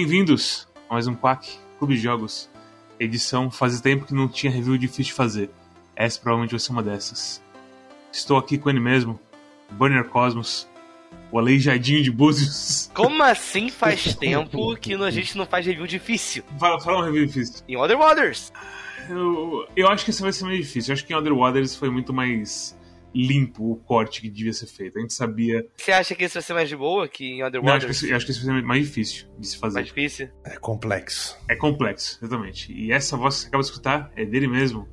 Bem-vindos a mais um Quack Clube de Jogos. Edição faz tempo que não tinha review difícil de fazer. Essa provavelmente vai ser uma dessas. Estou aqui com ele mesmo, Banner Cosmos, o aleijadinho de Búzios. Como assim faz tempo que a gente não faz review difícil? Fala, fala um review difícil. Em Other Waters. Eu, eu acho que esse vai ser mais difícil. Eu acho que em Other Waters foi muito mais limpo o corte que devia ser feito. A gente sabia. Você acha que esse vai ser mais de boa que em Other Não, acho, que, esse- eu acho que esse vai ser mais difícil de se fazer. Mais difícil? É complexo. É complexo, exatamente. E essa voz que você acaba de escutar é dele mesmo.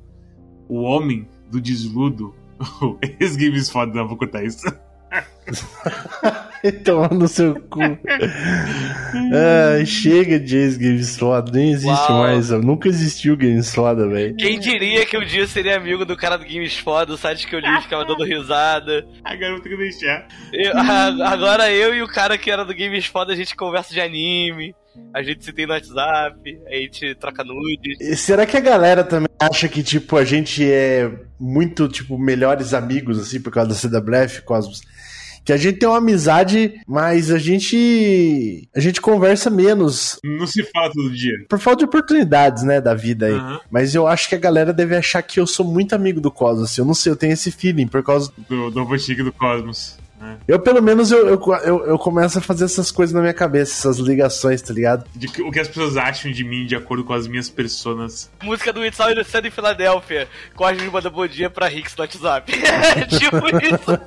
O homem do desludo. O ex-games foda, não vou cortar isso. Toma no seu cu. Ai, chega de ex-games foda. Nem existe Uau. mais. ó. Nunca existiu games foda, velho. Quem diria que um dia eu seria amigo do cara do Games Foda, o site que eu li ficava dando risada. Agora eu vou ter que deixar. Eu- a- agora eu e o cara que era do Games Foda, a gente conversa de anime, a gente se tem no WhatsApp, a gente troca nudes. E Será que a galera também acha que, tipo, a gente é muito, tipo, melhores amigos, assim, por causa da CWF, Cosmos? Que a gente tem uma amizade, mas a gente. A gente conversa menos. Não se fala todo dia. Por falta de oportunidades, né, da vida aí. Aham. Mas eu acho que a galera deve achar que eu sou muito amigo do Cosmos. Assim, eu não sei, eu tenho esse feeling, por causa. Do, do Robotique do Cosmos. Eu, pelo menos, eu, eu, eu, eu começo a fazer essas coisas na minha cabeça, essas ligações, tá ligado? De que- o que as pessoas acham de mim de acordo com as minhas personas. Música do It's All Innocent em Filadélfia. Cosme manda bom dia pra Rix no WhatsApp. É tipo isso.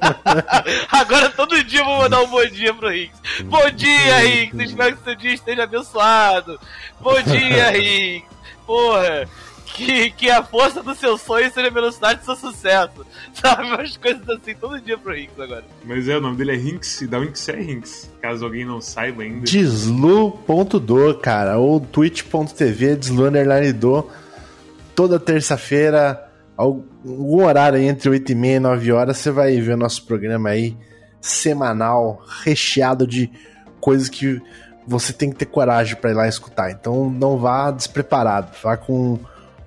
Agora todo dia eu vou mandar um bom dia pro Rix. Bom dia, Rix. Espero que seu dia esteja abençoado. Bom dia, Rix. Porra. Que, que a força do seu sonho seja a velocidade do seu sucesso. Sabe? Umas coisas assim todo dia pro Rix agora. Mas é, o nome dele é Hinks e da Winx é Hinks. Caso alguém não saiba ainda. Deslu.do, cara, ou twitch.tv, deslu underline do. Toda terça-feira, algum horário aí entre 8 e meia e 9 horas, você vai ver nosso programa aí, semanal, recheado de coisas que você tem que ter coragem pra ir lá escutar. Então não vá despreparado, vá com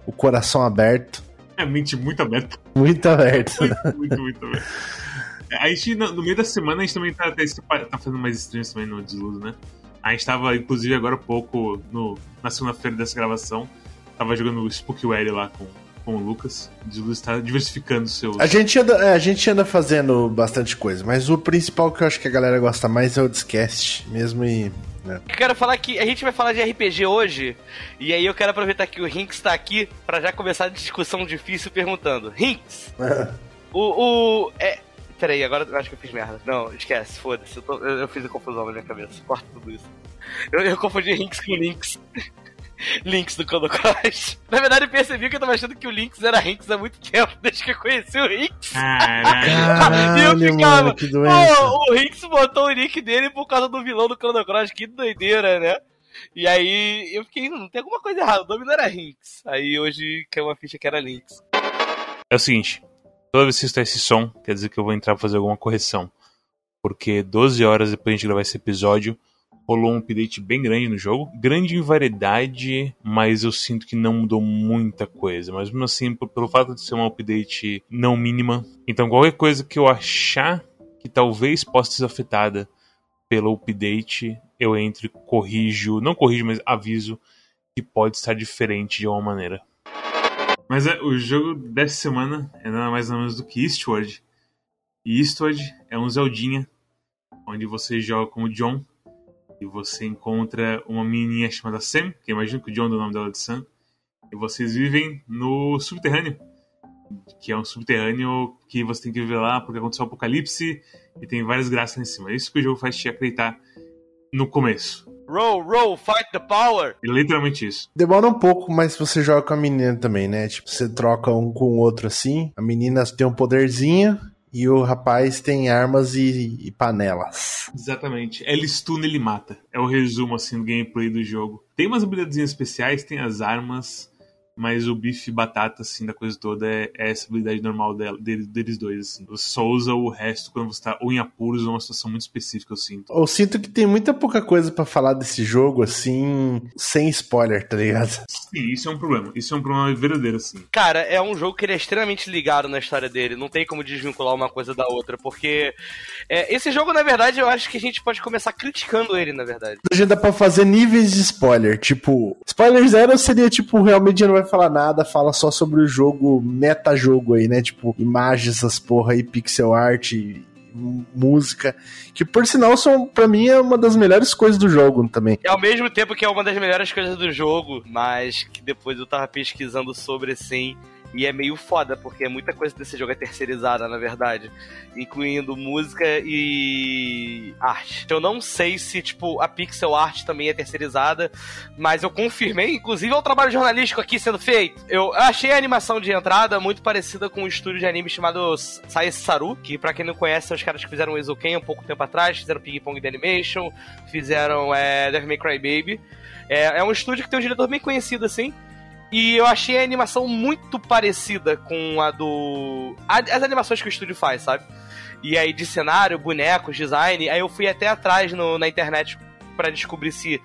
o coração aberto, É mente muito aberta. muito aberto. Muito, muito, muito aberta. A gente, no no meio da semana, a gente também tá, tá, tá fazendo mais streams também no Desludo, né? A gente tava, inclusive, agora há pouco, no, na segunda-feira dessa gravação, tava jogando o Spookware lá com, com o Lucas. O está diversificando seus. A gente, anda, é, a gente anda fazendo bastante coisa, mas o principal que eu acho que a galera gosta mais é o Discast mesmo e. né. Eu quero falar que a gente vai falar de RPG hoje, e aí eu quero aproveitar que o Rinks tá aqui pra já começar a discussão difícil perguntando. Rinks, o. o é... Peraí, agora eu acho que eu fiz merda. Não, esquece, foda-se. Eu, tô- eu- eu fiz a confusão na minha cabeça. Corta tudo isso. Eu, eu confundi Rinks com Lynx. Lynx do Chrono Cross. Na verdade, eu percebi que eu tava achando que o Lynx era Rinks há muito tempo, desde que eu conheci o Rinks. Caralho. e eu ficava, mano, que doença. Pô, o Rinks botou o nick dele por causa do vilão do Chrono Cross, que doideira, né? E aí eu fiquei, não tem alguma coisa errada, o nome não era Rinks. Aí hoje caiu uma ficha que era Lynx. É o seguinte, toda vez que escutar esse som, quer dizer que eu vou entrar pra fazer alguma correção. Porque 12 horas depois de a gente gravar esse episódio, rolou um update bem grande no jogo. Grande em variedade, mas eu sinto que não mudou muita coisa. Mas mesmo assim, pelo fato de ser uma update não mínima. Então qualquer coisa que eu achar que talvez possa ser afetada pelo update, eu entro e corrijo. Não corrijo, mas aviso que pode estar diferente de alguma maneira. Mas é, o jogo dessa semana é nada mais nada menos do que Eastward. E Eastward é um Zeldinha, onde você joga com o John e você encontra uma menininha chamada Sam, que eu imagino que o John deu o nome dela de Sam, e vocês vivem no subterrâneo, que é um subterrâneo que você tem que viver lá porque aconteceu um apocalipse e tem várias graças lá em cima. É isso que o jogo faz te acreditar no começo. Roll, roll, fight the power! É literalmente isso. Demora um pouco, mas você joga com a menina também, né? Tipo, você troca um com o outro assim. A menina tem um poderzinho e o rapaz tem armas e, e panelas. Exatamente. Ele stuna, ele mata. É o resumo assim do gameplay do jogo. Tem umas habilidades especiais, tem as armas, mas o bife batata, assim, da coisa toda é, é essa habilidade normal dela, deles, deles dois, assim. Você só usa o resto quando você tá ou em apuros ou numa situação muito específica, eu sinto. Eu sinto que tem muita pouca coisa para falar desse jogo, assim, sem spoiler, tá ligado? Sim, isso é um problema. Isso é um problema verdadeiro, assim. Cara, é um jogo que ele é extremamente ligado na história dele. Não tem como desvincular uma coisa da outra, porque é, esse jogo, na verdade, eu acho que a gente pode começar criticando ele, na verdade. A gente dá pra fazer níveis de spoiler. Tipo, spoiler zero seria, tipo, realmente não vai falar nada, fala só sobre o jogo, meta-jogo aí, né? Tipo, imagens, essas porra aí, pixel art, música, que por sinal são para mim é uma das melhores coisas do jogo também. É ao mesmo tempo que é uma das melhores coisas do jogo, mas que depois eu tava pesquisando sobre assim, e é meio foda, porque muita coisa desse jogo é terceirizada, na verdade. Incluindo música e arte. Eu não sei se, tipo, a pixel art também é terceirizada, mas eu confirmei, inclusive é o trabalho jornalístico aqui sendo feito. Eu achei a animação de entrada muito parecida com um estúdio de anime chamado Sai Saru, que pra quem não conhece são os caras que fizeram o Eizouken um pouco tempo atrás, fizeram Ping Pong The Animation, fizeram é, Devil May Cry Baby. É, é um estúdio que tem um diretor bem conhecido, assim, e eu achei a animação muito parecida com a do. as animações que o estúdio faz, sabe? E aí, de cenário, bonecos, design. Aí eu fui até atrás no, na internet para descobrir se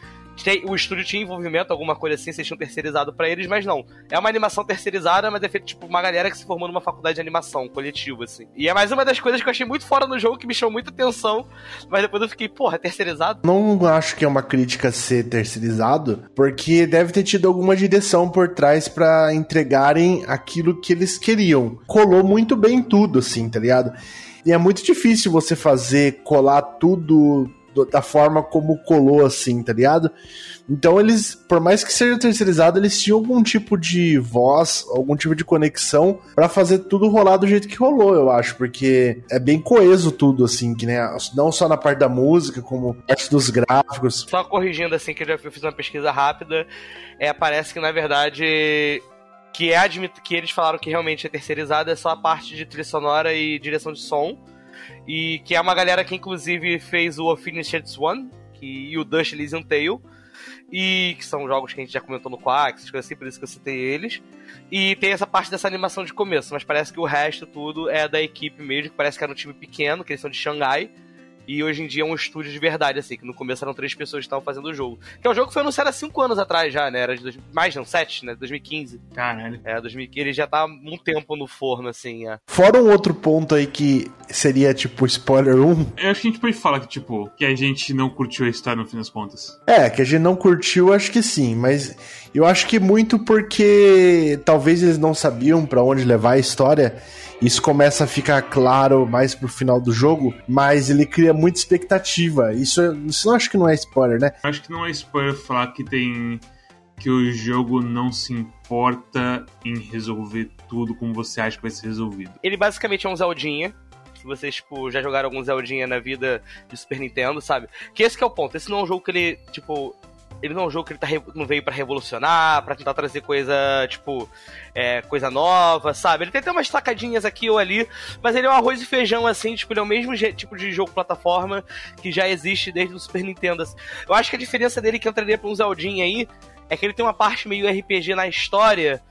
o estúdio tinha envolvimento, alguma coisa assim, vocês tinham terceirizado para eles, mas não. É uma animação terceirizada, mas é feito tipo uma galera que se formou numa faculdade de animação, coletivo, assim. E é mais uma das coisas que eu achei muito fora no jogo, que me chamou muita atenção, mas depois eu fiquei, porra, é terceirizado? Não acho que é uma crítica ser terceirizado, porque deve ter tido alguma direção por trás para entregarem aquilo que eles queriam. Colou muito bem tudo, assim, tá ligado? E é muito difícil você fazer colar tudo da forma como colou, assim, tá ligado? Então eles, por mais que seja terceirizado, eles tinham algum tipo de voz, algum tipo de conexão para fazer tudo rolar do jeito que rolou, eu acho, porque é bem coeso tudo, assim, que né, não só na parte da música, como parte dos gráficos. Só corrigindo, assim, que eu já fiz uma pesquisa rápida, é, parece que na verdade que é admito que eles falaram que realmente é terceirizado é só a parte de trilha sonora e direção de som e que é uma galera que inclusive fez o Finished One que, e o Dust Elysian Tale. E que são jogos que a gente já comentou no Quack, essas coisas assim, por isso que eu citei eles. E tem essa parte dessa animação de começo, mas parece que o resto tudo é da equipe mesmo, que parece que era um time pequeno, que eles são de Xangai. E hoje em dia é um estúdio de verdade, assim, que no começo eram três pessoas que estavam fazendo o jogo. Que é um jogo que foi anunciado há cinco anos atrás já, né? Era de dois, mais, não, sete, né? 2015. Caralho. É, 2015. Ele já tá um tempo no forno, assim, é. Fora um outro ponto aí que seria, tipo, spoiler 1. Eu acho que a gente pode falar que, tipo, que a gente não curtiu a história no fim das contas. É, que a gente não curtiu, acho que sim, mas eu acho que muito porque talvez eles não sabiam para onde levar a história isso começa a ficar claro mais pro final do jogo, mas ele cria muita expectativa. Isso, isso eu acho que não é spoiler, né? Acho que não é spoiler falar que tem que o jogo não se importa em resolver tudo como você acha que vai ser resolvido. Ele basicamente é um Zeldinha, se vocês, tipo, já jogaram algum Zeldinha na vida de Super Nintendo, sabe? Que esse que é o ponto. Esse não é um jogo que ele, tipo, ele não é um jogo que ele tá, não veio para revolucionar, para tentar trazer coisa, tipo, é, coisa nova, sabe? Ele tem até umas sacadinhas aqui ou ali, mas ele é um arroz e feijão, assim, tipo, ele é o mesmo tipo de jogo plataforma que já existe desde o Super Nintendo. Eu acho que a diferença dele que entraria pra um Zeldinha aí é que ele tem uma parte meio RPG na história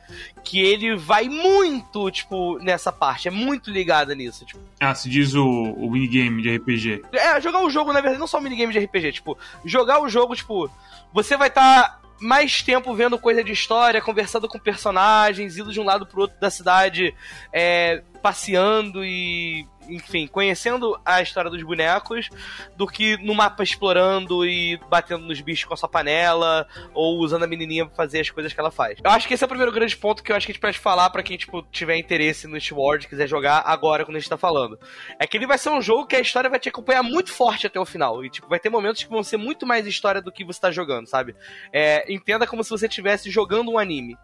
que ele vai muito, tipo, nessa parte. É muito ligada nisso. Tipo. Ah, se diz o, o minigame de RPG. É, jogar o jogo, na verdade, não só o minigame de RPG. Tipo, jogar o jogo, tipo, você vai estar tá mais tempo vendo coisa de história, conversando com personagens, indo de um lado pro outro da cidade, é, passeando e enfim, conhecendo a história dos bonecos do que no mapa explorando e batendo nos bichos com a sua panela ou usando a menininha pra fazer as coisas que ela faz. Eu acho que esse é o primeiro grande ponto que eu acho que a gente pode falar para quem, tipo, tiver interesse no Sword, quiser jogar agora quando a gente tá falando. É que ele vai ser um jogo que a história vai te acompanhar muito forte até o final. E, tipo, vai ter momentos que vão ser muito mais história do que você tá jogando, sabe? É, entenda como se você estivesse jogando um anime.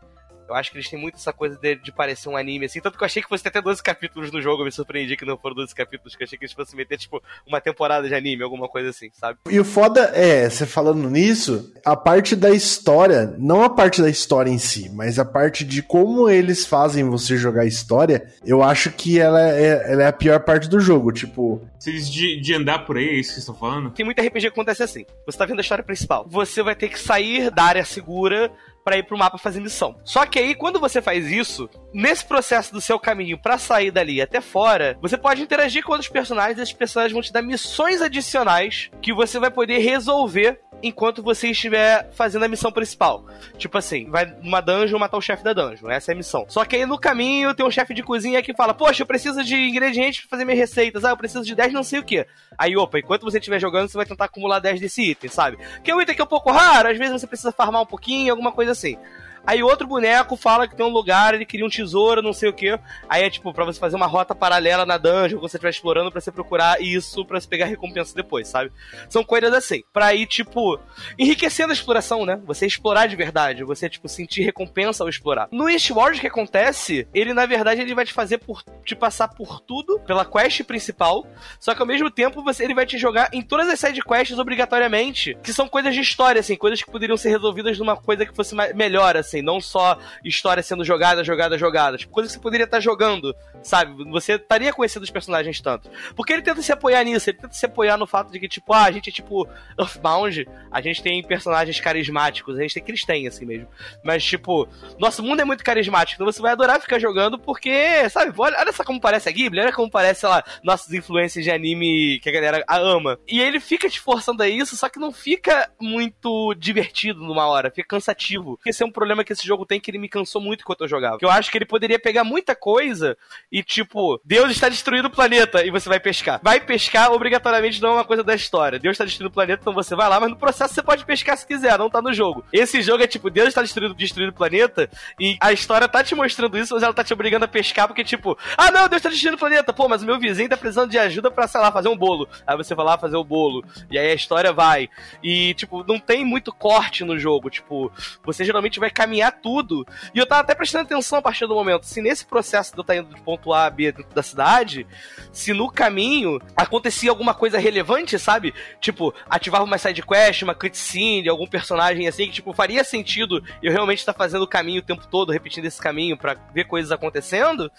Eu acho que eles têm muito essa coisa de, de, parecer um anime, assim. Tanto que eu achei que fosse ter até 12 capítulos no jogo. Eu me surpreendi que não foram 12 capítulos, que eu achei que eles fossem meter, tipo, uma temporada de anime, alguma coisa assim, sabe? E o foda é, você falando nisso, a parte da história, não a parte da história em si, mas a parte de como eles fazem você jogar a história, eu acho que ela é, ela é a pior parte do jogo. Tipo, vocês de, de andar por aí, é isso que vocês estão falando? Tem muito RPG que acontece assim. Você tá vendo a história principal. Você vai ter que sair da área segura para ir pro mapa fazer missão. Só que aí, quando você faz isso, nesse processo do seu caminho para sair dali até fora, você pode interagir com outros personagens, e esses personagens vão te dar missões adicionais que você vai poder resolver enquanto você estiver fazendo a missão principal. Tipo assim, vai numa dungeon matar o chefe da dungeon. Essa é a missão. Só que aí no caminho tem um chefe de cozinha que fala: Poxa, eu preciso de ingredientes pra fazer minhas receitas. Ah, eu preciso de 10 não sei o que. Aí, opa, enquanto você estiver jogando, você vai tentar acumular 10 desse item, sabe? Que é um item que é um pouco raro, às vezes você precisa farmar um pouquinho, alguma coisa assim. Aí outro boneco fala que tem um lugar, ele queria um tesouro, não sei o que. Aí é tipo, pra você fazer uma rota paralela na dungeon, você estiver explorando, pra você procurar isso, pra você pegar recompensa depois, sabe? São coisas assim. Pra ir, tipo, enriquecendo a exploração, né? Você explorar de verdade, você, tipo, sentir recompensa ao explorar. No Eastward, o que acontece, ele, na verdade, ele vai te fazer por, te passar por tudo, pela quest principal, só que ao mesmo tempo, você, ele vai te jogar em todas as side quests obrigatoriamente, que são coisas de história, assim, coisas que poderiam ser resolvidas numa coisa que fosse melhor, assim, não só história sendo jogada, jogada, jogada. Tipo, coisa que você poderia estar jogando, sabe? Você estaria conhecendo os personagens tanto. Porque ele tenta se apoiar nisso, ele tenta se apoiar no fato de que, tipo, ah, a gente é tipo Earthbound, a gente tem personagens carismáticos, a gente tem têm, assim mesmo. Mas, tipo, nosso mundo é muito carismático, então você vai adorar ficar jogando porque, sabe, olha, olha só como parece a Ghibli, olha como parece, sei lá, nossas influências de anime que a galera ama. E ele fica te forçando a isso, só que não fica muito divertido numa hora, fica cansativo. Esse é um problema que esse jogo tem que ele me cansou muito enquanto eu jogava. Que eu acho que ele poderia pegar muita coisa e, tipo, Deus está destruindo o planeta e você vai pescar. Vai pescar obrigatoriamente não é uma coisa da história. Deus está destruindo o planeta, então você vai lá, mas no processo você pode pescar se quiser, não tá no jogo. Esse jogo é tipo, Deus está destruindo, destruindo o planeta e a história tá te mostrando isso, mas ela tá te obrigando a pescar porque, tipo, ah não, Deus está destruindo o planeta, pô, mas o meu vizinho tá precisando de ajuda pra, sei lá, fazer um bolo. Aí você vai lá fazer o bolo. E aí a história vai. E, tipo, não tem muito corte no jogo. Tipo, você geralmente vai caminhar tudo. E eu tava até prestando atenção a partir do momento. Se nesse processo de eu estar indo de ponto A a B dentro da cidade, se no caminho acontecia alguma coisa relevante, sabe? Tipo, ativava uma side quest, uma cutscene, algum personagem assim, que, tipo, faria sentido eu realmente estar fazendo o caminho o tempo todo, repetindo esse caminho para ver coisas acontecendo,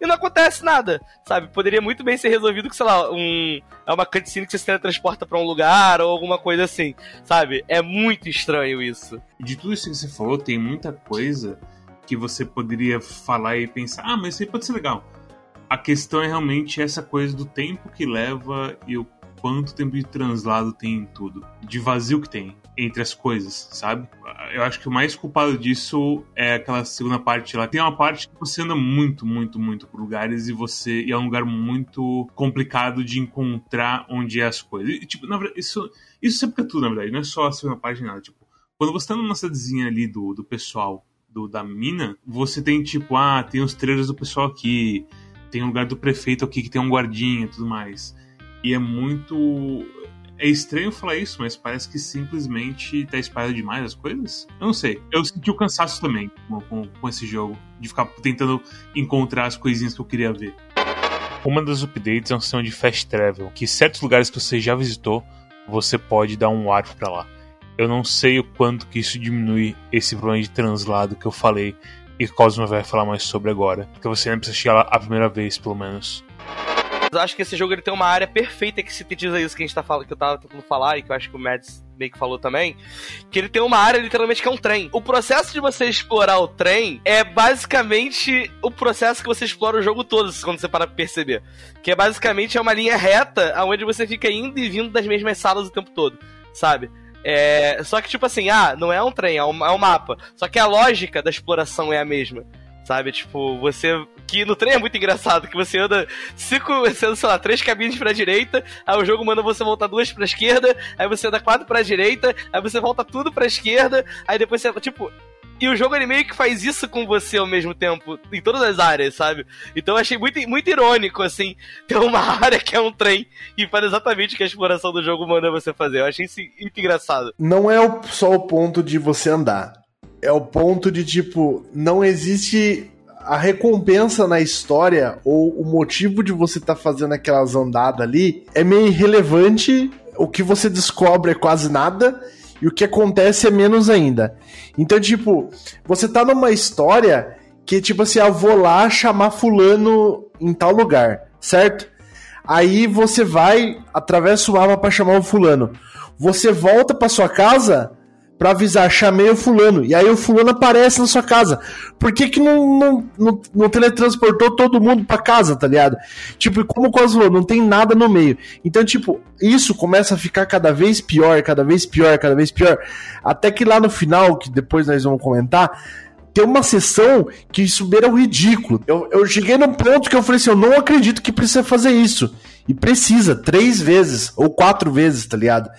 e não acontece nada, sabe? Poderia muito bem ser resolvido que, sei lá, um, é uma cutscene que você se teletransporta pra um lugar ou alguma coisa assim, sabe? É muito estranho isso. De tudo isso que você falou, tem coisa que você poderia falar e pensar, ah, mas isso aí pode ser legal. A questão é realmente essa coisa do tempo que leva e o quanto tempo de translado tem em tudo, de vazio que tem entre as coisas, sabe? Eu acho que o mais culpado disso é aquela segunda parte lá. Tem uma parte que você anda muito, muito, muito por lugares e você e é um lugar muito complicado de encontrar onde é as coisas. E, tipo, na verdade, isso isso é tudo, na verdade, não é só a segunda parte nada, tipo, quando você tá numa cidadezinha ali do, do pessoal do, da mina, você tem tipo, ah, tem os trailers do pessoal aqui, tem o lugar do prefeito aqui que tem um guardinha e tudo mais. E é muito. É estranho falar isso, mas parece que simplesmente tá espalhado demais as coisas. Eu não sei. Eu senti o cansaço também com, com, com esse jogo, de ficar tentando encontrar as coisinhas que eu queria ver. Uma das updates é um sistema de fast travel, que certos lugares que você já visitou, você pode dar um warp para lá. Eu não sei o quanto que isso diminui esse problema de translado que eu falei e Cosmo vai falar mais sobre agora. Porque você nem precisa chegar lá a primeira vez, pelo menos. Eu acho que esse jogo ele tem uma área perfeita que sintetiza isso que a gente tá falando, que eu tava tentando falar e que eu acho que o Mads meio que falou também, que ele tem uma área literalmente que é um trem. O processo de você explorar o trem é basicamente o processo que você explora o jogo todo, quando você para pra perceber. Que é basicamente é uma linha reta onde você fica indo e vindo das mesmas salas o tempo todo, sabe? É, só que, tipo assim, ah, não é um trem, é um, é um mapa. Só que a lógica da exploração é a mesma. Sabe, tipo, você. Que no trem é muito engraçado, que você anda cinco, você anda, sei lá, três cabines pra direita, aí o jogo manda você voltar duas pra esquerda, aí você anda quatro pra direita, aí você volta tudo pra esquerda, aí depois você. Tipo, e o jogo ele meio que faz isso com você ao mesmo tempo, em todas as áreas, sabe? Então eu achei muito, muito irônico, assim, ter uma área que é um trem e faz exatamente o que a exploração do jogo manda você fazer. Eu achei isso muito engraçado. Não é só o ponto de você andar. É o ponto de, tipo, não existe a recompensa na história ou o motivo de você estar tá fazendo aquelas andadas ali é meio irrelevante. O que você descobre é quase nada e o que acontece é menos ainda. Então, tipo, você tá numa história que, tipo assim, eu vou lá chamar fulano em tal lugar, certo? Aí você vai, atravessa o mapa para chamar o fulano. Você volta para sua casa pra avisar, chamei o fulano. E aí o fulano aparece na sua casa. Por que que não, não, não, não teletransportou todo mundo pra casa, tá ligado? Tipo, como o Cosmo não tem nada no meio. Então, tipo, isso começa a ficar cada vez pior, cada vez pior, cada vez pior. Até que lá no final, que depois nós vamos comentar, tem uma sessão que isso beira o ridículo. Eu, eu cheguei no ponto que eu falei assim: eu não acredito que precisa fazer isso. E precisa, três vezes, ou quatro vezes, tá ligado?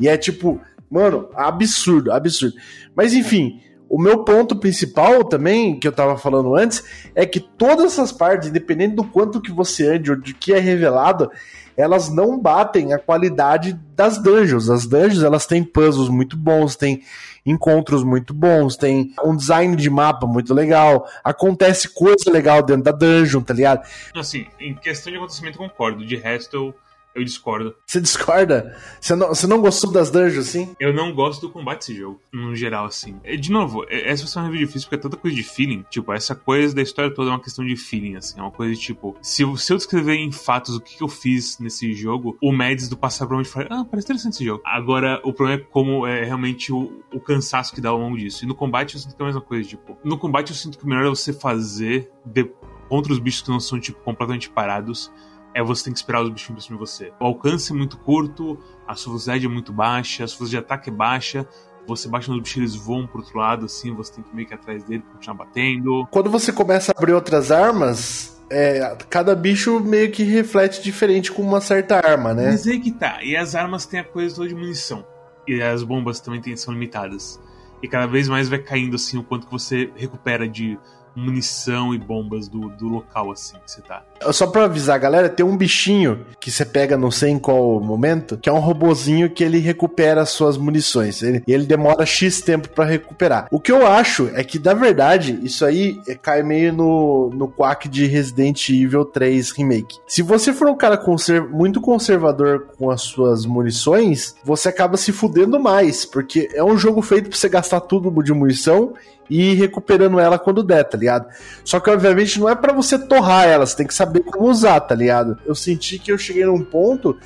E é tipo, mano, absurdo, absurdo. Mas enfim, o meu ponto principal também, que eu tava falando antes, é que todas essas partes, independente do quanto que você ande ou de que é revelado, elas não batem a qualidade das dungeons. As dungeons, elas têm puzzles muito bons, têm encontros muito bons, tem um design de mapa muito legal, acontece coisa legal dentro da dungeon, tá ligado? Assim, em questão de acontecimento, concordo. De resto, eu eu discordo. Você discorda? Você não, você não gostou das dungeons, assim? Eu não gosto do combate desse jogo, no geral, assim. É, de novo, é, essa ser uma review difícil porque é tanta coisa de feeling. Tipo, essa coisa da história toda é uma questão de feeling, assim. É uma coisa de tipo, se, se eu descrever em fatos o que, que eu fiz nesse jogo, o Mads do passado provavelmente fala, ah, parece interessante esse jogo. Agora, o problema é como é realmente o, o cansaço que dá ao longo disso. E no combate eu sinto que é a mesma coisa, tipo, no combate eu sinto que o melhor é você fazer de, contra os bichos que não são, tipo, completamente parados é você tem que esperar os bichos pra cima de você. O alcance é muito curto, a sua velocidade é muito baixa, a sua velocidade de ataque é baixa, você bate nos bichos, eles voam pro outro lado, assim, você tem que meio que ir atrás dele pra continuar batendo. Quando você começa a abrir outras armas, é, cada bicho meio que reflete diferente com uma certa arma, né? Mas aí que tá. E as armas têm a coisa toda de munição. E as bombas também tem, são limitadas. E cada vez mais vai caindo assim o quanto que você recupera de munição e bombas do, do local, assim, que você tá. Só pra avisar, galera, tem um bichinho que você pega não sei em qual momento, que é um robozinho que ele recupera suas munições. Ele, ele demora X tempo para recuperar. O que eu acho é que, na verdade, isso aí cai meio no, no quack de Resident Evil 3 Remake. Se você for um cara conser muito conservador com as suas munições, você acaba se fudendo mais, porque é um jogo feito pra você gastar tudo de munição e recuperando ela quando der, tá ligado? Só que, obviamente, não é para você torrar ela, você tem que saber como usar, tá ligado? Eu senti que eu cheguei num ponto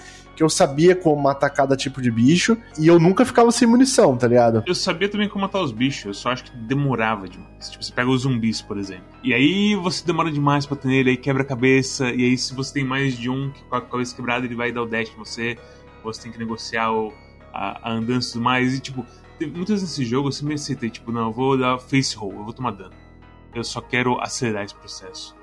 que eu sabia como matar cada tipo de bicho e eu nunca ficava sem munição, tá ligado? Eu sabia também como matar os bichos, eu só acho que demorava demais. Tipo, você pega os zumbis, por exemplo. E aí você demora demais pra ter ele, aí quebra a cabeça, e aí se você tem mais de um com a cabeça quebrada, ele vai dar o dash pra você, você tem que negociar o, a, a andança e tudo mais, e tipo, muitas vezes nesse jogo eu sempre aceitei, tipo, não, eu vou dar face roll, eu vou tomar dano. Eu só quero acelerar esse processo.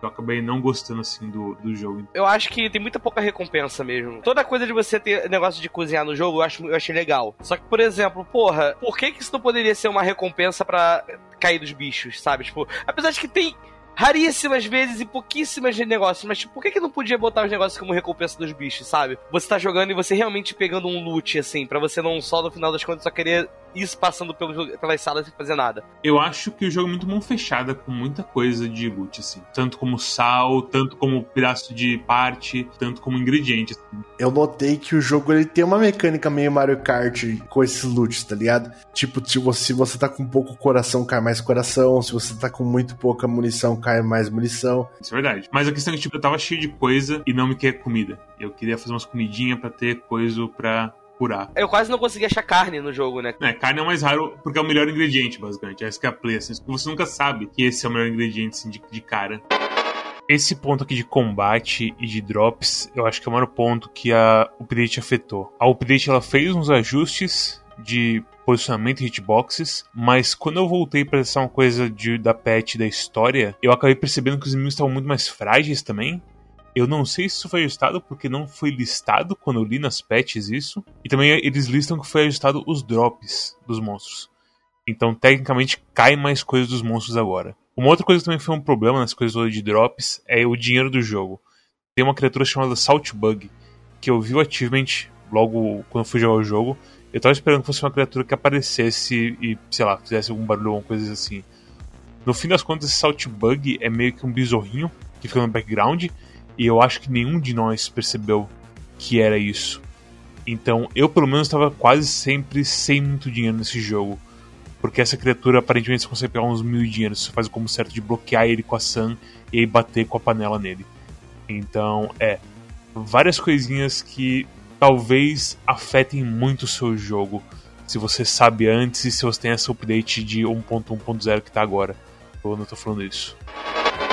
Eu acabei não gostando assim do, do jogo. Eu acho que tem muita pouca recompensa mesmo. Toda coisa de você ter negócio de cozinhar no jogo, eu, acho, eu achei legal. Só que, por exemplo, porra, por que, que isso não poderia ser uma recompensa para cair dos bichos, sabe? Tipo, apesar de que tem raríssimas vezes e pouquíssimas negócios. Mas, tipo, por que, que não podia botar os negócios como recompensa dos bichos, sabe? Você tá jogando e você realmente pegando um loot, assim, para você não só no final das contas só querer ir passando pelos, pelas salas sem fazer nada. Eu acho que o jogo é muito mão fechada com muita coisa de loot, assim. Tanto como sal, tanto como pedaço de parte, tanto como ingrediente. Assim. Eu notei que o jogo ele tem uma mecânica meio Mario Kart com esses loots, tá ligado? Tipo, se você, se você tá com pouco coração, cai mais coração. Se você tá com muito pouca munição, cai mais munição. Isso é verdade. Mas a questão é que, tipo, eu tava cheio de coisa e não me quer comida. Eu queria fazer umas comidinhas para ter coisa pra curar. Eu quase não consegui achar carne no jogo, né? É, carne é mais raro porque é o melhor ingrediente, basicamente. Essa que é a play, assim. Você nunca sabe que esse é o melhor ingrediente, assim, de, de cara. Esse ponto aqui de combate e de drops, eu acho que é o maior ponto que a update afetou. A update ela fez uns ajustes de posicionamento e hitboxes, mas quando eu voltei para essa uma coisa de, da patch da história, eu acabei percebendo que os inimigos estavam muito mais frágeis também. Eu não sei se isso foi ajustado porque não foi listado quando eu li nas patches isso. E também eles listam que foi ajustado os drops dos monstros. Então, tecnicamente, cai mais coisas dos monstros agora. Uma outra coisa que também foi um problema nas coisas de drops é o dinheiro do jogo. Tem uma criatura chamada Salt Bug, que eu vi ativamente logo quando fui jogar o jogo, eu tava esperando que fosse uma criatura que aparecesse e, sei lá, fizesse algum barulho, alguma coisa assim. No fim das contas, esse Salt Bug é meio que um besorrinho que fica no background, e eu acho que nenhum de nós percebeu que era isso. Então, eu pelo menos estava quase sempre sem muito dinheiro nesse jogo. Porque essa criatura aparentemente você consegue pegar uns mil dinheiros. Você faz como certo de bloquear ele com a Sun e aí bater com a panela nele. Então, é. Várias coisinhas que talvez afetem muito o seu jogo se você sabe antes e se você tem essa update de 1.1.0 que tá agora. Eu não tô falando isso.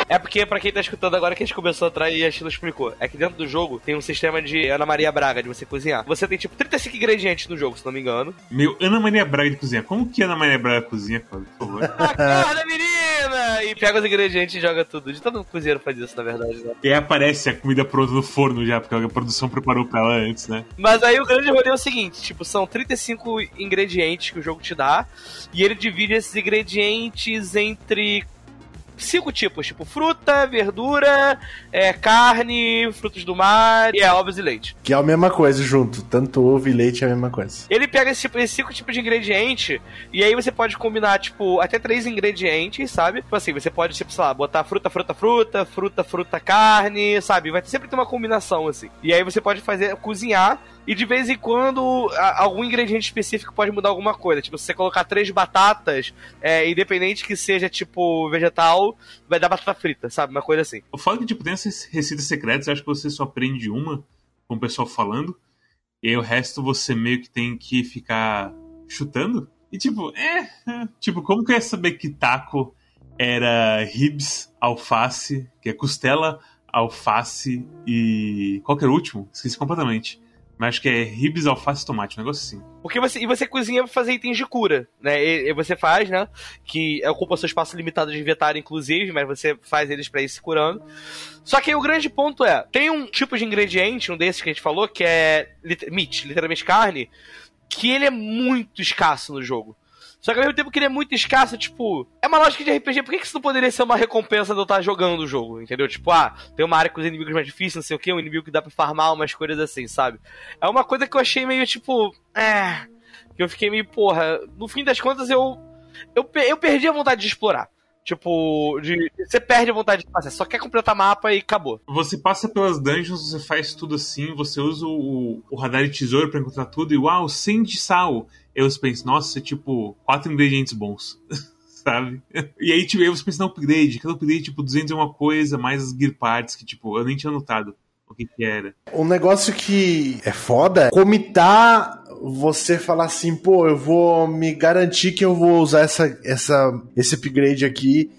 É porque, pra quem tá escutando agora, que a gente começou atrás e a Sheila explicou. É que dentro do jogo tem um sistema de Ana Maria Braga, de você cozinhar. Você tem, tipo, 35 ingredientes no jogo, se não me engano. Meu, Ana Maria Braga de cozinhar. Como que Ana Maria Braga cozinha, cara? Por favor. Acorda, menina! E pega os ingredientes e joga tudo. De todo cozinheiro faz isso, na verdade, né? E aí aparece a comida pronta no forno já, porque a produção preparou pra ela antes, né? Mas aí o grande rolê é o seguinte, tipo, são 35 ingredientes que o jogo te dá, e ele divide esses ingredientes entre cinco tipos, tipo fruta, verdura, é, carne, frutos do mar e é ovos e leite. Que é a mesma coisa junto, tanto ovo e leite é a mesma coisa. Ele pega esse, esses cinco tipos de ingrediente e aí você pode combinar, tipo, até três ingredientes, sabe? Tipo assim, você pode, tipo, sei lá, botar fruta, fruta, fruta, fruta, fruta, carne, sabe? Vai sempre ter uma combinação, assim. E aí você pode fazer, cozinhar e de vez em quando, a, algum ingrediente específico pode mudar alguma coisa. Tipo, se você colocar três batatas, é, independente que seja, tipo, vegetal, vai dar batata frita, sabe? Uma coisa assim. O fato que, tipo, tem essas receitas secretas, acho que você só aprende uma, com o pessoal falando, e aí o resto você meio que tem que ficar chutando. E, tipo, é. é. Tipo, como que eu ia saber que taco era ribs, alface, que é costela, alface e. Qual que era o último? Esqueci completamente. Mas que é ribs, alface tomate, um negócio assim. Porque você, e você cozinha pra fazer itens de cura, né? E, e você faz, né? Que ocupa seu espaço limitado de inventário, inclusive, mas você faz eles pra ir se curando. Só que aí o grande ponto é: tem um tipo de ingrediente, um desses que a gente falou, que é meat, literalmente carne, que ele é muito escasso no jogo. Só que ao mesmo tempo que ele é muito escasso, tipo, é uma lógica de RPG, por que, que isso não poderia ser uma recompensa de eu estar jogando o jogo, entendeu? Tipo, ah, tem uma área com os inimigos mais difíceis, não sei o que, um inimigo que dá pra farmar umas coisas assim, sabe? É uma coisa que eu achei meio, tipo, é. Que eu fiquei meio, porra, no fim das contas eu. Eu, eu perdi a vontade de explorar. Tipo, de, você perde a vontade de passar, só quer completar mapa e acabou. Você passa pelas dungeons, você faz tudo assim, você usa o, o radar e tesouro para encontrar tudo e uau, 100 de sal. Eu penso, nossa, é tipo, quatro ingredientes bons. sabe? E aí, tipo, aí você pensa no upgrade, cada upgrade, tipo, 200 é uma coisa, mais as gear parts, que, tipo, eu nem tinha notado o que que era. Um negócio que é foda, comitar você falar assim, pô, eu vou me garantir que eu vou usar essa, essa, esse upgrade aqui.